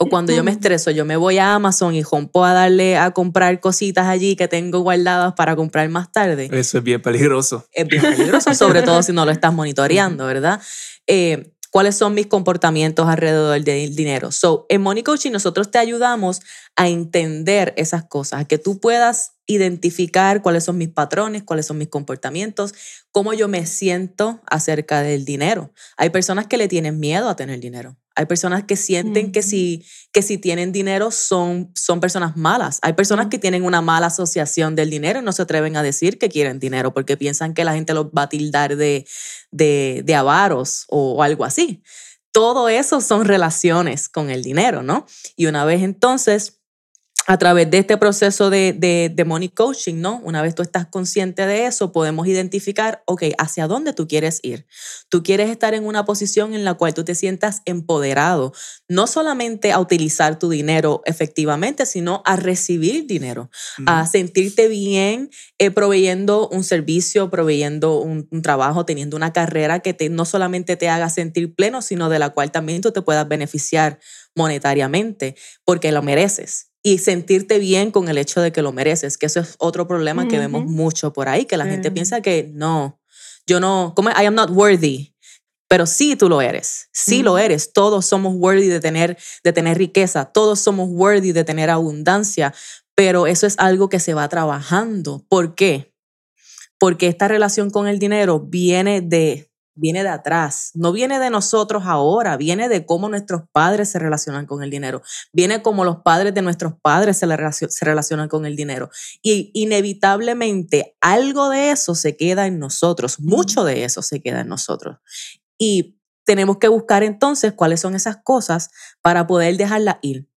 O cuando yo me estreso, yo me voy a Amazon y rompo a darle a comprar cositas allí que tengo guardadas para comprar más tarde. Eso es bien peligroso. Es bien peligroso, sobre todo si no lo estás monitoreando, ¿verdad? Eh, cuáles son mis comportamientos alrededor del dinero. So, en Money Coaching nosotros te ayudamos a entender esas cosas, a que tú puedas identificar cuáles son mis patrones, cuáles son mis comportamientos, cómo yo me siento acerca del dinero. Hay personas que le tienen miedo a tener dinero. Hay personas que sienten que, si, que si tienen dinero son, son personas malas. Hay personas que tienen una mala asociación del dinero y no se atreven a decir que quieren dinero porque piensan que la gente los va a tildar de, de, de avaros o algo así. Todo eso son relaciones con el dinero, ¿no? Y una vez entonces a través de este proceso de, de, money coaching, ¿no? Una vez tú estás consciente de eso, podemos identificar, ok, hacia dónde tú quieres ir. Tú quieres estar en una posición en la cual tú te sientas empoderado, no solamente a utilizar tu dinero efectivamente, sino a recibir dinero, a sentirte bien eh, proveyendo un servicio, proveyendo un, trabajo, teniendo una carrera que te, no solamente te haga sentir pleno, sino de la cual también tú te puedas beneficiar monetariamente, porque lo mereces y sentirte bien con el hecho de que lo mereces, que eso es otro problema que vemos mucho por ahí, que la gente piensa que no, yo no, como I am not worthy. Pero sí tú lo eres, sí lo eres. Todos somos worthy de tener, de tener riqueza, todos somos worthy de tener abundancia, pero eso es algo que se va trabajando. ¿Por qué? Porque esta relación con el dinero viene de, viene de atrás, no viene de nosotros ahora, viene de cómo nuestros padres se relacionan con el dinero, viene como los padres de nuestros padres se, se relacionan con el dinero. Y inevitablemente algo de eso se queda en nosotros, mucho de eso se queda en nosotros. Y tenemos que buscar entonces cuáles son esas cosas para poder dejarla ir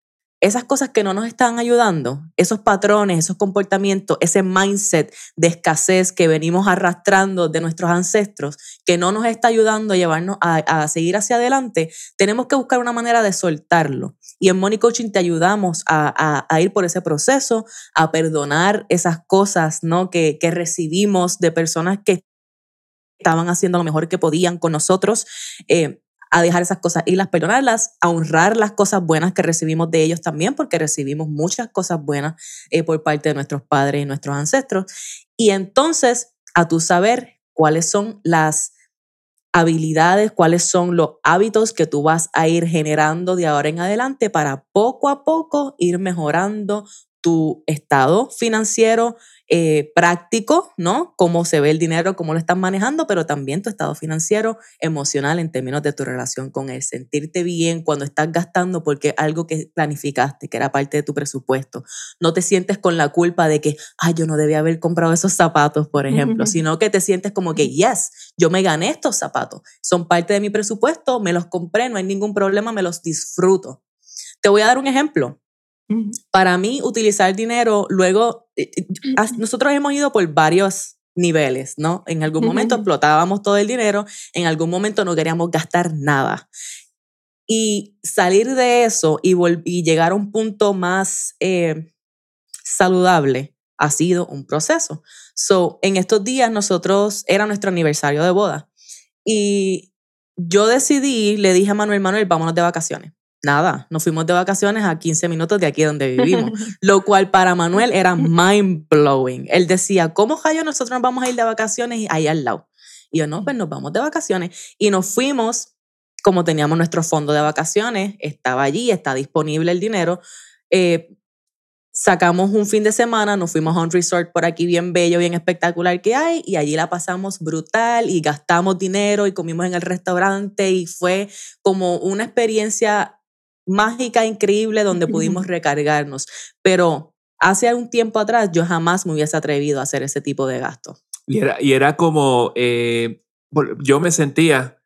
esas cosas que no nos están ayudando, esos patrones, esos comportamientos, ese mindset de escasez que venimos arrastrando de nuestros ancestros, que no nos está ayudando a llevarnos a, seguir hacia adelante, tenemos que buscar una manera de soltarlo. Y en Money Coaching te ayudamos a, ir por ese proceso, a perdonar esas cosas ¿no? que, que recibimos de personas que estaban haciendo lo mejor que podían con nosotros. Eh, a dejar esas cosas y las perdonarlas, a honrar las cosas buenas que recibimos de ellos también, porque recibimos muchas cosas buenas eh, por parte de nuestros padres y nuestros ancestros. Y entonces, a tu saber cuáles son las habilidades, cuáles son los hábitos que tú vas a ir generando de ahora en adelante para poco a poco ir mejorando tu estado financiero eh, práctico, ¿no? Cómo se ve el dinero, cómo lo estás manejando, pero también tu estado financiero, emocional en términos de tu relación con él. Sentirte bien cuando estás gastando porque algo que planificaste, que era parte de tu presupuesto. No te sientes con la culpa de que, ay, yo no debía haber comprado esos zapatos, por ejemplo, sino que te sientes como que, yes, yo me gané estos zapatos. Son parte de mi presupuesto, me los compré, no hay ningún problema, me los disfruto. Te voy a dar un ejemplo. Para mí, utilizar dinero, luego, eh, eh, nosotros hemos ido por varios niveles, ¿no? En algún momento explotábamos todo el dinero, en algún momento no queríamos gastar nada. Y salir de eso y, y llegar a un punto más eh, saludable ha sido un proceso. So, en estos días nosotros, era nuestro aniversario de boda y yo decidí, le dije a Manuel, Manuel, vámonos de vacaciones nada, nos fuimos de vacaciones a 15 minutos de aquí donde vivimos, lo cual para Manuel era mind blowing. Él decía, ¿cómo Jayo nosotros nos vamos a ir de vacaciones ahí al lado? Y yo, no, pues nos vamos de vacaciones. Y nos fuimos, como teníamos nuestro fondo de vacaciones, estaba allí, está disponible el dinero. Eh, sacamos un fin de semana, nos fuimos a un resort por aquí bien bello, bien espectacular que hay, y allí la pasamos brutal y gastamos dinero y comimos en el restaurante y fue como una experiencia mágica, increíble, donde pudimos recargarnos. Pero hace un tiempo atrás yo jamás me hubiese atrevido a hacer ese tipo de gasto. Y era, y era como, eh, yo me sentía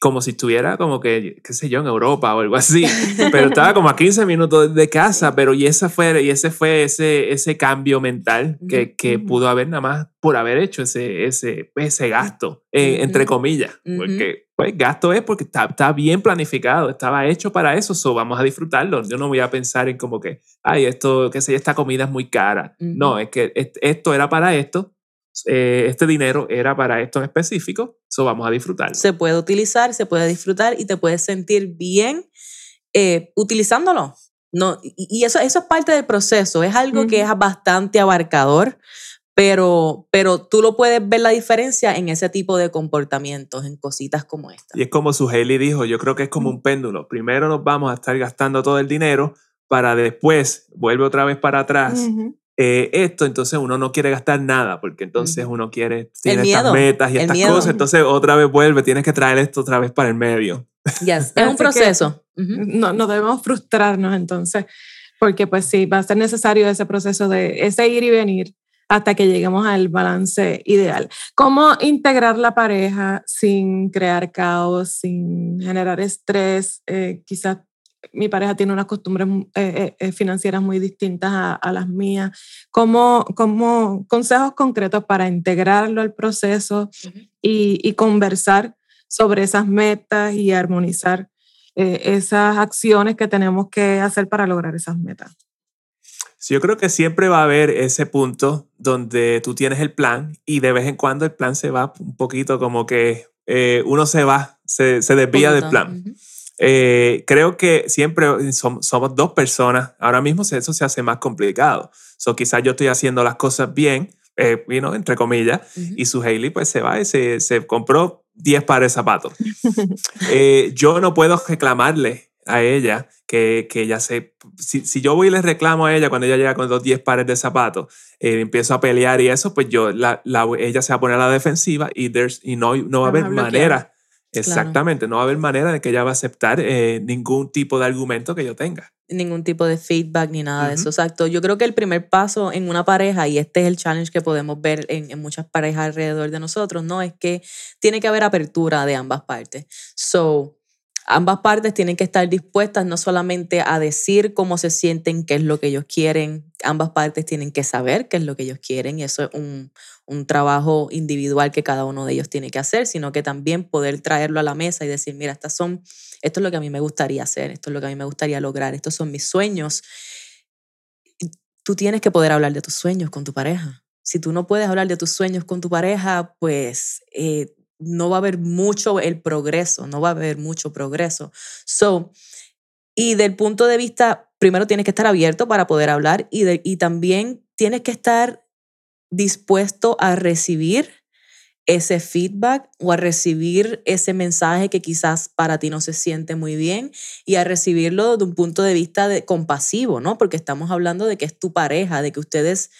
como si estuviera como que, qué sé yo, en Europa o algo así, pero estaba como a 15 minutos de casa, pero y, esa fue, y ese fue ese, ese cambio mental que, que pudo haber nada más por haber hecho ese, ese, ese gasto, eh, entre comillas, porque pues gasto es porque está, está, bien planificado, estaba hecho para eso, so vamos a disfrutarlo. Yo no voy a pensar en como que, ay, esto, qué sé yo, esta comida es muy cara. No, es que esto era para esto, eh, este dinero era para esto en específico, eso vamos a disfrutar. Se puede utilizar, se puede disfrutar y te puedes sentir bien eh, utilizándolo. No, y eso, eso es parte del proceso, es algo que es bastante abarcador, pero, pero tú lo puedes ver la diferencia en ese tipo de comportamientos, en cositas como esta. Y es como su Haley dijo, yo creo que es como un péndulo. Primero nos vamos a estar gastando todo el dinero para después vuelve otra vez para atrás eh, esto, entonces uno no quiere gastar nada, porque entonces uno quiere, tiene estas metas y estas cosas, entonces otra vez vuelve, tienes que traer esto otra vez para el medio. Yes. es un proceso. no, no debemos frustrarnos entonces, porque pues sí, va a ser necesario ese proceso de ese ir y venir hasta que lleguemos al balance ideal. ¿Cómo integrar la pareja sin crear caos, sin generar estrés? Eh, quizás mi pareja tiene unas costumbres eh, eh, financieras muy distintas a, las mías. ¿Cómo, cómo, consejos concretos para integrarlo al proceso y, conversar sobre esas metas y armonizar eh, esas acciones que tenemos que hacer para lograr esas metas? yo creo que siempre va a haber ese punto donde tú tienes el plan y de vez en cuando el plan se va un poquito como que uno se va, se, se desvía del plan. Eh, creo que siempre somos, dos personas. Ahora mismo eso se hace más complicado. So, quizás yo estoy haciendo las cosas bien, eh, entre comillas, y su Hailey pues se va y se, se compró 10 pares de zapatos. Eh, yo no puedo reclamarle a ella que, que ella se... Si, si, yo voy y le reclamo a ella cuando ella llega con los 10 pares de zapatos, eh, empiezo a pelear y eso, pues yo, la, la, ella se va a poner a la defensiva y, there's, y no, no va a haber manera Exactamente, no va a haber manera de que ella va a aceptar eh, ningún tipo de argumento que yo tenga. Ningún tipo de feedback ni nada de eso, exacto. Yo creo que el primer paso en una pareja, y este es el challenge que podemos ver en, en, muchas parejas alrededor de nosotros, ¿no? Es que tiene que haber apertura de ambas partes. So, ambas partes tienen que estar dispuestas no solamente a decir cómo se sienten, qué es lo que ellos quieren, ambas partes tienen que saber qué es lo que ellos quieren, y eso es un, un trabajo individual que cada uno de ellos tiene que hacer, sino que también poder traerlo a la mesa y decir, mira, estas son, esto es lo que a mí me gustaría hacer, esto es lo que a mí me gustaría lograr, estos son mis sueños. Tú tienes que poder hablar de tus sueños con tu pareja. Si tú no puedes hablar de tus sueños con tu pareja, pues eh, no va a haber mucho el progreso, no va a haber mucho progreso. So, y del punto de vista, primero tienes que estar abierto para poder hablar y, y también tienes que estar dispuesto a recibir ese feedback o a recibir ese mensaje que quizás para ti no se siente muy bien y a recibirlo desde un punto de vista de compasivo, ¿no? Porque estamos hablando de que es tu pareja, de que ustedes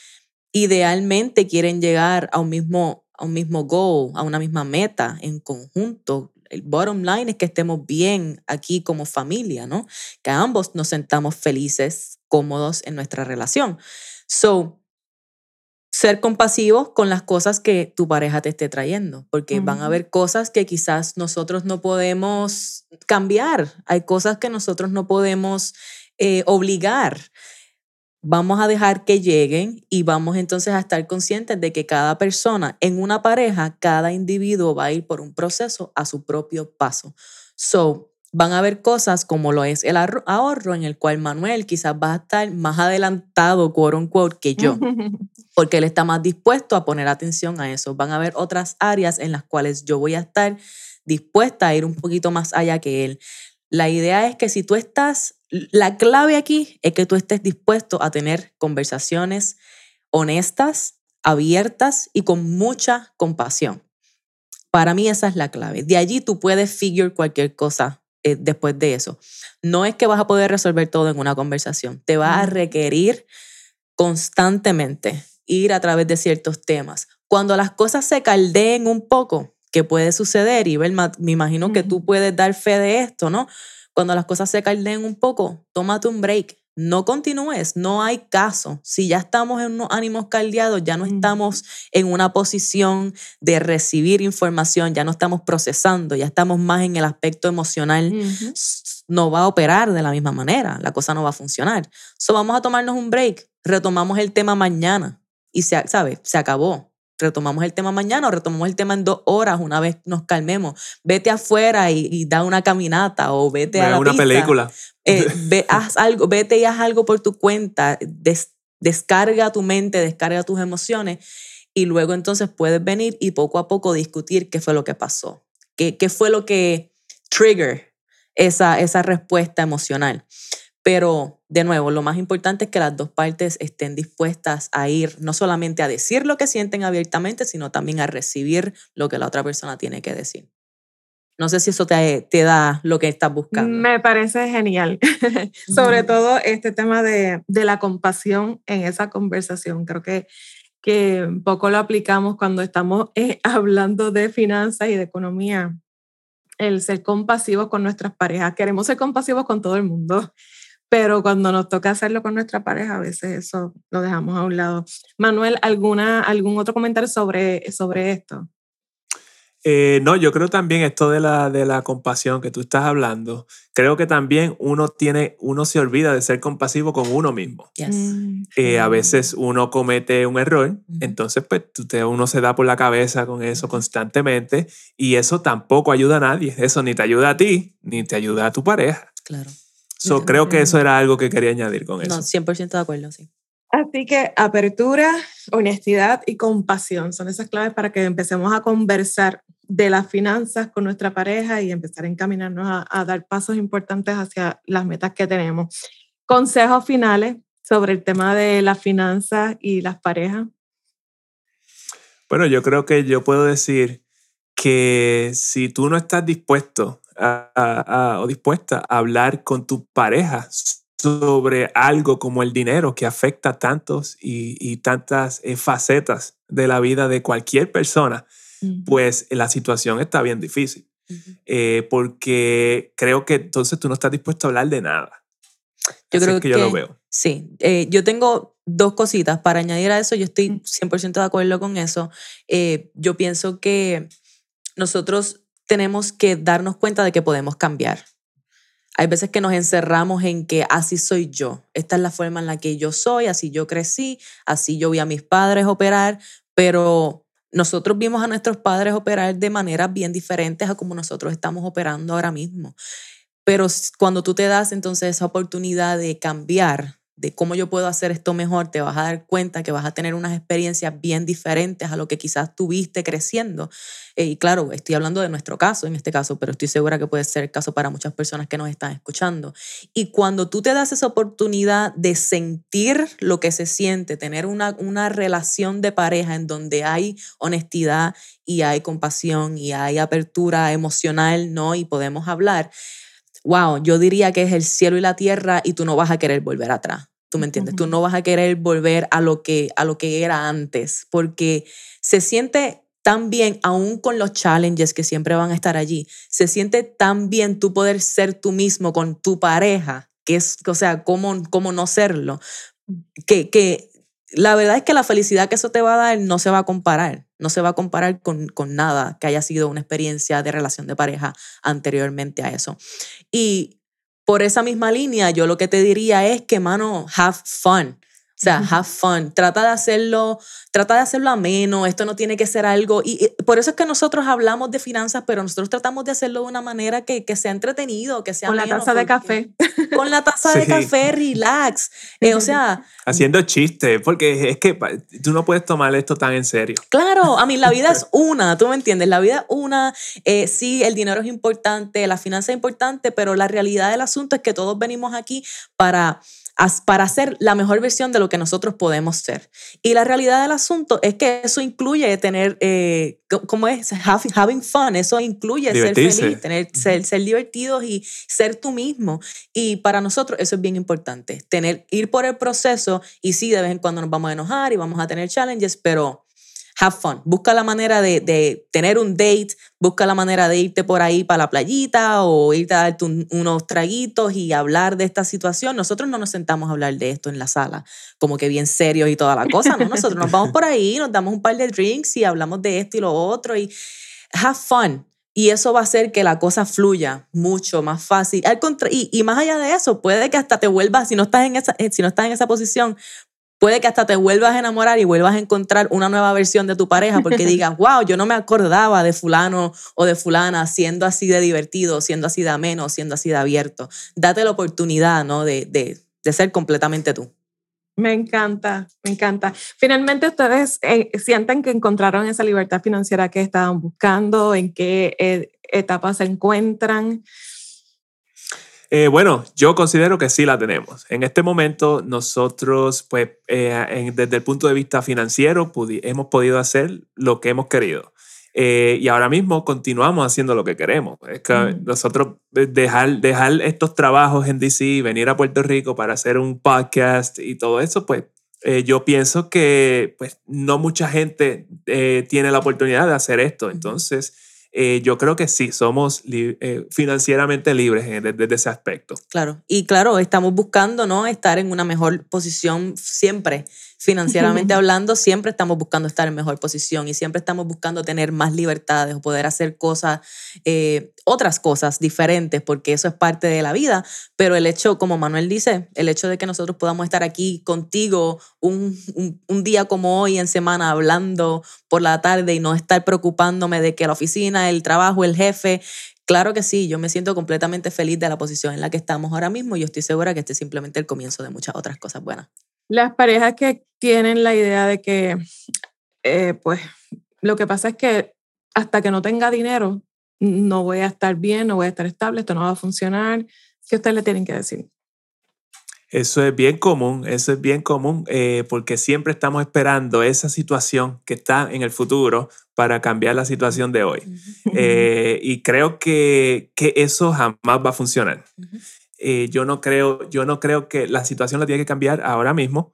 idealmente quieren llegar a un mismo a un mismo goal, a una misma meta en conjunto. El bottom line es que estemos bien aquí como familia, ¿no? Que ambos nos sentamos felices, cómodos en nuestra relación. So, ser compasivos con las cosas que tu pareja te esté trayendo, porque van a haber cosas que quizás nosotros no podemos cambiar, hay cosas que nosotros no podemos eh, obligar. Vamos a dejar que lleguen y vamos entonces a estar conscientes de que cada persona en una pareja, cada individuo va a ir por un proceso a su propio paso. So, van a haber cosas como lo es el ahorro, en el cual Manuel quizás va a estar más adelantado, quote unquote, que yo, porque él está más dispuesto a poner atención a eso. Van a haber otras áreas en las cuales yo voy a estar dispuesta a ir un poquito más allá que él. La idea es que si tú estás, la clave aquí es que tú estés dispuesto a tener conversaciones honestas, abiertas y con mucha compasión. Para mí esa es la clave. De allí tú puedes figure cualquier cosa eh, después de eso. No es que vas a poder resolver todo en una conversación, te va a requerir constantemente ir a través de ciertos temas. Cuando las cosas se caldeen un poco, ¿qué puede suceder? Y me imagino que tú puedes dar fe de esto, ¿no? Cuando las cosas se caldeen un poco, tómate un break, no continúes, no hay caso. Si ya estamos en unos ánimos caldeados, ya no estamos en una posición de recibir información, ya no estamos procesando, ya estamos más en el aspecto emocional, no va a operar de la misma manera, la cosa no va a funcionar. So vamos a tomarnos un break, retomamos el tema mañana y se, ¿sabe? Se acabó retomamos el tema mañana o retomamos el tema en dos horas una vez nos calmemos. Vete afuera y, da una caminata o vete a la una película. Eh, ve, haz algo, vete y haz algo por tu cuenta. descarga tu mente, descarga tus emociones y luego entonces puedes venir y poco a poco discutir qué fue lo que pasó, qué, qué fue lo que trigger esa, esa respuesta emocional. Pero, de nuevo, lo más importante es que las dos partes estén dispuestas a ir no solamente a decir lo que sienten abiertamente, sino también a recibir lo que la otra persona tiene que decir. No sé si eso te, te da lo que estás buscando. Me parece genial. Sobre todo este tema de, de, la compasión en esa conversación. Creo que, que poco lo aplicamos cuando estamos eh, hablando de finanzas y de economía. El ser compasivos con nuestras parejas. Queremos ser compasivos con todo el mundo pero cuando nos toca hacerlo con nuestra pareja, a veces eso lo dejamos a un lado. Manuel, ¿alguna, ¿algún otro comentario sobre, sobre esto? Eh, no, yo creo también esto de la, de la compasión que tú estás hablando, creo que también uno tiene, uno se olvida de ser compasivo con uno mismo. Mm, eh, a veces uno comete un error, entonces pues uno se da por la cabeza con eso constantemente y eso tampoco ayuda a nadie, eso ni te ayuda a ti, ni te ayuda a tu pareja. Claro creo que eso era algo que quería añadir con eso. No, 100% de acuerdo, sí. Así que apertura, honestidad y compasión son esas claves para que empecemos a conversar de las finanzas con nuestra pareja y empezar a encaminarnos a, a dar pasos importantes hacia las metas que tenemos. Consejos finales sobre el tema de las finanzas y las parejas. Bueno, yo creo que yo puedo decir que si tú no estás dispuesto o dispuesta a hablar con tu pareja sobre algo como el dinero que afecta tantos y, tantas eh, facetas de la vida de cualquier persona, pues la situación está bien difícil. Eh, porque creo que entonces tú no estás dispuesto a hablar de nada. Yo creo que, yo lo veo. Sí, eh, yo tengo dos cositas para añadir a eso. Yo estoy 100% de acuerdo con eso. yo pienso que nosotros tenemos que darnos cuenta de que podemos cambiar. Hay veces que nos encerramos en que así soy yo, esta es la forma en la que yo soy, así yo crecí, así yo vi a mis padres operar, pero nosotros vimos a nuestros padres operar de maneras bien diferentes a como nosotros estamos operando ahora mismo. Pero cuando tú te das entonces esa oportunidad de cambiar, de cómo yo puedo hacer esto mejor, te vas a dar cuenta que vas a tener unas experiencias bien diferentes a lo que quizás tuviste creciendo. Eh, y claro, estoy hablando de nuestro caso en este caso, pero estoy segura que puede ser el caso para muchas personas que nos están escuchando. Y cuando tú te das esa oportunidad de sentir lo que se siente, tener una, una relación de pareja en donde hay honestidad y hay compasión y hay apertura emocional, ¿no? Y podemos hablar wow, yo diría que es el cielo y la tierra y tú no vas a querer volver atrás. ¿Tú me entiendes? Tú no vas a querer volver a lo que, a lo que era antes, porque se siente tan bien, aún con los challenges que siempre van a estar allí, se siente tan bien tú poder ser tú mismo con tu pareja, que es, o sea, cómo, cómo no serlo, que, que la verdad es que la felicidad que eso te va a dar no se va a comparar, no se va a comparar con, con nada que haya sido una experiencia de relación de pareja anteriormente a eso. Y por esa misma línea, yo lo que te diría es que, mano, have fun. O sea, have fun. Trata de hacerlo, trata de hacerlo ameno. Esto no tiene que ser algo. Y, por eso es que nosotros hablamos de finanzas, pero nosotros tratamos de hacerlo de una manera que, que sea entretenido, que sea Con la taza de café. Con la taza de café, relax. Eh, o sea. Haciendo chistes, porque es que tú no puedes tomar esto tan en serio. Claro, a mí la vida es una, tú me entiendes. La vida es una. Eh, sí, el dinero es importante, la finanza es importante, pero la realidad del asunto es que todos venimos aquí para para ser la mejor versión de lo que nosotros podemos ser. Y la realidad del asunto es que eso incluye tener, eh, ¿cómo es? Having fun, eso incluye ser feliz, tener, ser, ser divertidos y ser tú mismo. Y para nosotros eso es bien importante, tener, ir por el proceso y sí, de vez en cuando nos vamos a enojar y vamos a tener challenges, pero have fun. Busca la manera de, de, tener un date, busca la manera de irte por ahí para la playita o irte a darte unos traguitos y hablar de esta situación. Nosotros no nos sentamos a hablar de esto en la sala, como que bien serios y toda la cosa, ¿no? Nosotros nos vamos por ahí, nos damos un par de drinks y hablamos de esto y lo otro y have fun. Y eso va a hacer que la cosa fluya mucho más fácil. Al y, y, más allá de eso, puede que hasta te vuelvas, si no estás en esa, eh, si no estás en esa posición, puede que hasta te vuelvas a enamorar y vuelvas a encontrar una nueva versión de tu pareja porque digas, wow, yo no me acordaba de fulano o de fulana siendo así de divertido, siendo así de ameno, siendo así de abierto. Date la oportunidad, ¿no? De, de, de ser completamente tú. Me encanta, me encanta. Finalmente ustedes eh, sienten que encontraron esa libertad financiera que estaban buscando, en qué eh, etapas se encuentran. Eh, bueno, yo considero que sí la tenemos. En este momento nosotros, pues, desde el punto de vista financiero, hemos podido hacer lo que hemos querido. Eh, y ahora mismo continuamos haciendo lo que queremos. Es que nosotros dejar, dejar estos trabajos en DC, venir a Puerto Rico para hacer un podcast y todo eso, pues eh, yo pienso que pues, no mucha gente eh, tiene la oportunidad de hacer esto. Entonces, yo creo que sí, somos financieramente libres desde, ese aspecto. Claro, y claro, estamos buscando ¿no? estar en una mejor posición siempre financieramente hablando, siempre estamos buscando estar en mejor posición y siempre estamos buscando tener más libertades o poder hacer cosas, eh, otras cosas diferentes, porque eso es parte de la vida. Pero el hecho, como Manuel dice, el hecho de que nosotros podamos estar aquí contigo un, un, día como hoy en semana hablando por la tarde y no estar preocupándome de que la oficina, el trabajo, el jefe, Claro que sí, yo me siento completamente feliz de la posición en la que estamos ahora mismo y yo estoy segura que este es simplemente el comienzo de muchas otras cosas buenas. Las parejas que tienen la idea de que, eh, pues, lo que pasa es que hasta que no tenga dinero, no voy a estar bien, no voy a estar estable, esto no va a funcionar. ¿Qué ustedes le tienen que decir? Eso es bien común, eso es bien común, eh, porque siempre estamos esperando esa situación que está en el futuro para cambiar la situación de hoy. Eh, y creo que, que, eso jamás va a funcionar. Eh, yo, no creo, yo no creo que la situación la tiene que cambiar ahora mismo.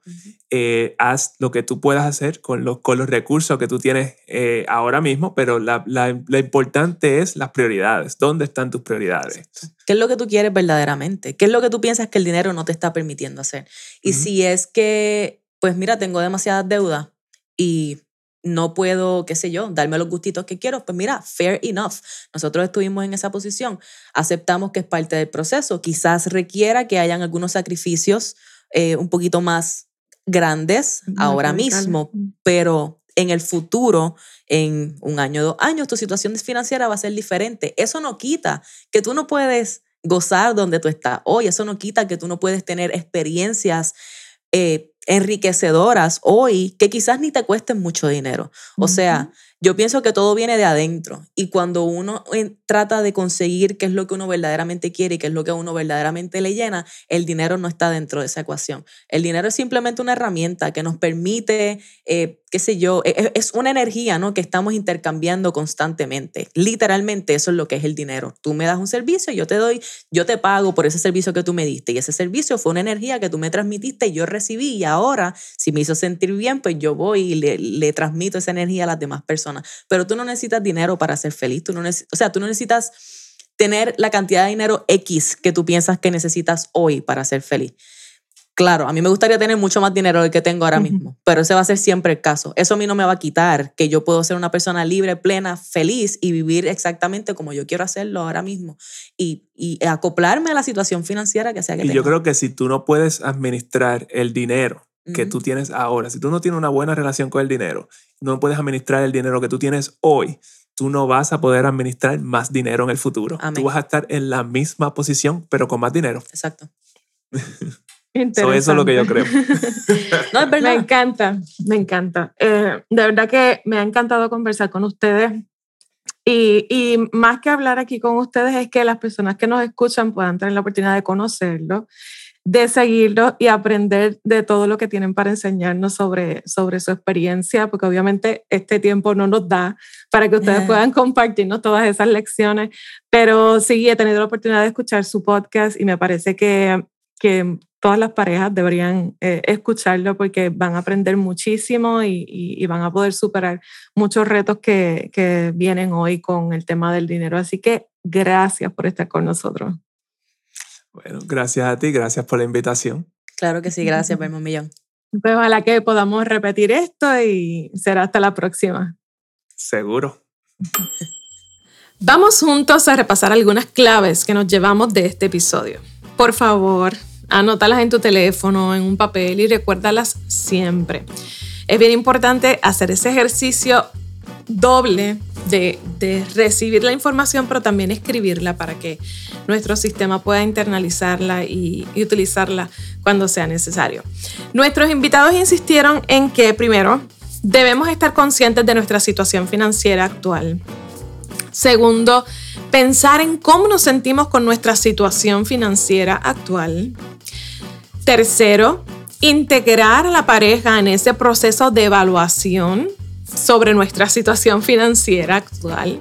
Eh, haz lo que tú puedas hacer con los, con los recursos que tú tienes eh, ahora mismo, pero la, la, lo importante es las prioridades. ¿Dónde están tus prioridades? ¿Qué es lo que tú quieres verdaderamente? ¿Qué es lo que tú piensas que el dinero no te está permitiendo hacer? Y si es que, pues mira, tengo demasiadas deudas y no puedo, qué sé yo, darme los gustitos que quiero, pues mira, fair enough. Nosotros estuvimos en esa posición, aceptamos que es parte del proceso, quizás requiera que hayan algunos sacrificios eh, un poquito más grandes ahora mismo, pero en el futuro, en un año, dos años, tu situación financiera va a ser diferente. Eso no quita que tú no puedes gozar donde tú estás hoy, eso no quita que tú no puedes tener experiencias eh, enriquecedoras hoy que quizás ni te cuesten mucho dinero. O sea, yo pienso que todo viene de adentro y cuando uno trata de conseguir qué es lo que uno verdaderamente quiere y qué es lo que a uno verdaderamente le llena, el dinero no está dentro de esa ecuación. El dinero es simplemente una herramienta que nos permite, eh, qué sé yo, e, e, es una energía ¿no? que estamos intercambiando constantemente. Literalmente eso es lo que es el dinero. Tú me das un servicio, yo te doy, yo te pago por ese servicio que tú me diste y ese servicio fue una energía que tú me transmitiste y yo recibí y ahora si me hizo sentir bien, pues yo voy y le, transmito esa energía a las demás personas pero tú no necesitas dinero para ser feliz, tú no o sea, tú no necesitas tener la cantidad de dinero X que tú piensas que necesitas hoy para ser feliz. Claro, a mí me gustaría tener mucho más dinero del que tengo ahora mismo, pero ese va a ser siempre el caso. Eso a mí no me va a quitar que yo puedo ser una persona libre, plena, feliz y vivir exactamente como yo quiero hacerlo ahora mismo y, y acoplarme a la situación financiera que sea que Y yo creo que si tú no puedes administrar el dinero que tú tienes ahora, si tú no tienes una buena relación con el dinero, no puedes administrar el dinero que tú tienes hoy, tú no vas a poder administrar más dinero en el futuro. Tú vas a estar en la misma posición, pero con más dinero. Exacto. eso es lo que yo creo. no, es verdad. Me encanta, me encanta. Eh, de verdad que me ha encantado conversar con ustedes. Y, y, más que hablar aquí con ustedes es que las personas que nos escuchan puedan tener la oportunidad de conocerlo de seguirlo y aprender de todo lo que tienen para enseñarnos sobre, sobre su experiencia, porque obviamente este tiempo no nos da para que ustedes puedan compartirnos todas esas lecciones, pero sí he tenido la oportunidad de escuchar su podcast y me parece que, que todas las parejas deberían eh, escucharlo porque van a aprender muchísimo y, van a poder superar muchos retos que, que, vienen hoy con el tema del dinero. Así que gracias por estar con nosotros. Bueno, gracias a ti, gracias por la invitación. Claro que sí, gracias, Vermo Millón. Pues ojalá que podamos repetir esto y será hasta la próxima. Seguro. Vamos juntos a repasar algunas claves que nos llevamos de este episodio. Por favor, anótalas en tu teléfono, en un papel y recuérdalas siempre. Es bien importante hacer ese ejercicio doble de, recibir la información, pero también escribirla para que nuestro sistema pueda internalizarla y, y utilizarla cuando sea necesario. Nuestros invitados insistieron en que, primero, debemos estar conscientes de nuestra situación financiera actual. Segundo, pensar en cómo nos sentimos con nuestra situación financiera actual. Tercero, integrar a la pareja en ese proceso de evaluación sobre nuestra situación financiera actual.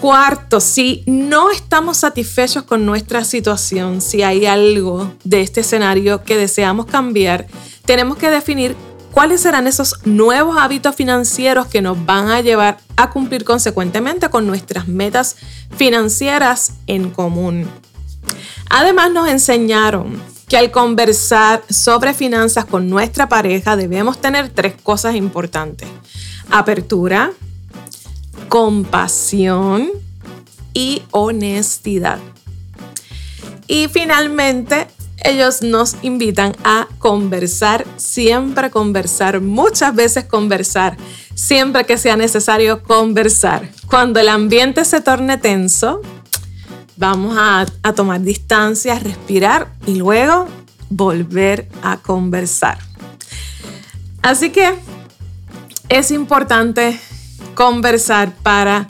Cuarto, si no estamos satisfechos con nuestra situación, si hay algo de este escenario que deseamos cambiar, tenemos que definir cuáles serán esos nuevos hábitos financieros que nos van a llevar a cumplir consecuentemente con nuestras metas financieras en común. Además nos enseñaron que al conversar sobre finanzas con nuestra pareja debemos tener tres cosas importantes. Apertura, compasión y honestidad. Y finalmente, ellos nos invitan a conversar, siempre conversar, muchas veces conversar, siempre que sea necesario conversar. Cuando el ambiente se torne tenso, vamos a, tomar distancia, respirar y luego volver a conversar. Así que es importante conversar para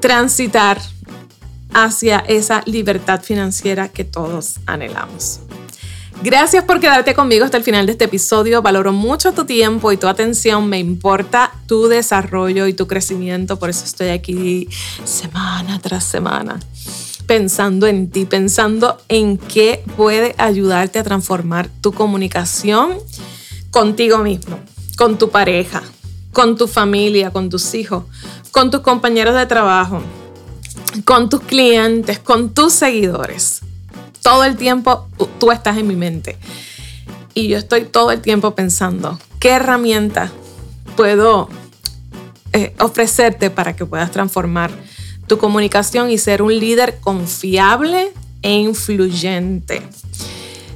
transitar hacia esa libertad financiera que todos anhelamos. Gracias por quedarte conmigo hasta el final de este episodio. Valoro mucho tu tiempo y tu atención. Me importa tu desarrollo y tu crecimiento. Por eso estoy aquí semana tras semana pensando en ti, pensando en qué puede ayudarte a transformar tu comunicación contigo mismo, con tu pareja, con tu familia, con tus hijos, con tus compañeros de trabajo, con tus clientes, con tus seguidores. Todo el tiempo tú estás en mi mente. Y yo estoy todo el tiempo pensando, ¿qué herramienta puedo eh, ofrecerte para que puedas transformar tu comunicación y ser un líder confiable e influyente?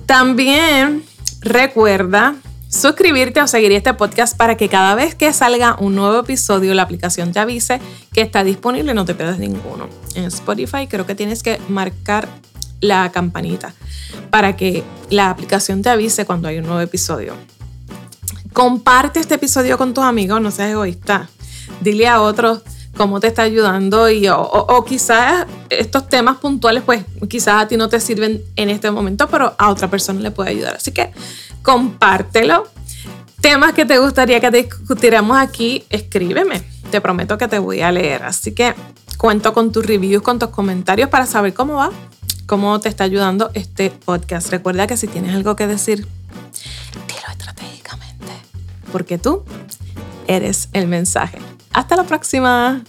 También recuerda suscribirte o seguir este podcast para que cada vez que salga un nuevo episodio la aplicación te avise que está disponible no te pierdas ninguno. En Spotify creo que tienes que marcar la campanita para que la aplicación te avise cuando hay un nuevo episodio. Comparte este episodio con tus amigos, no seas egoísta. Dile a otros cómo te está ayudando y o, quizás estos temas puntuales pues quizás a ti no te sirven en este momento, pero a otra persona le puede ayudar. Así que compártelo. Temas que te gustaría que discutiéramos aquí, escríbeme. Te prometo que te voy a leer. Así que cuento con tus reviews, con tus comentarios para saber cómo va cómo te está ayudando este podcast. Recuerda que si tienes algo que decir, dilo estratégicamente, porque tú eres el mensaje. Hasta la próxima.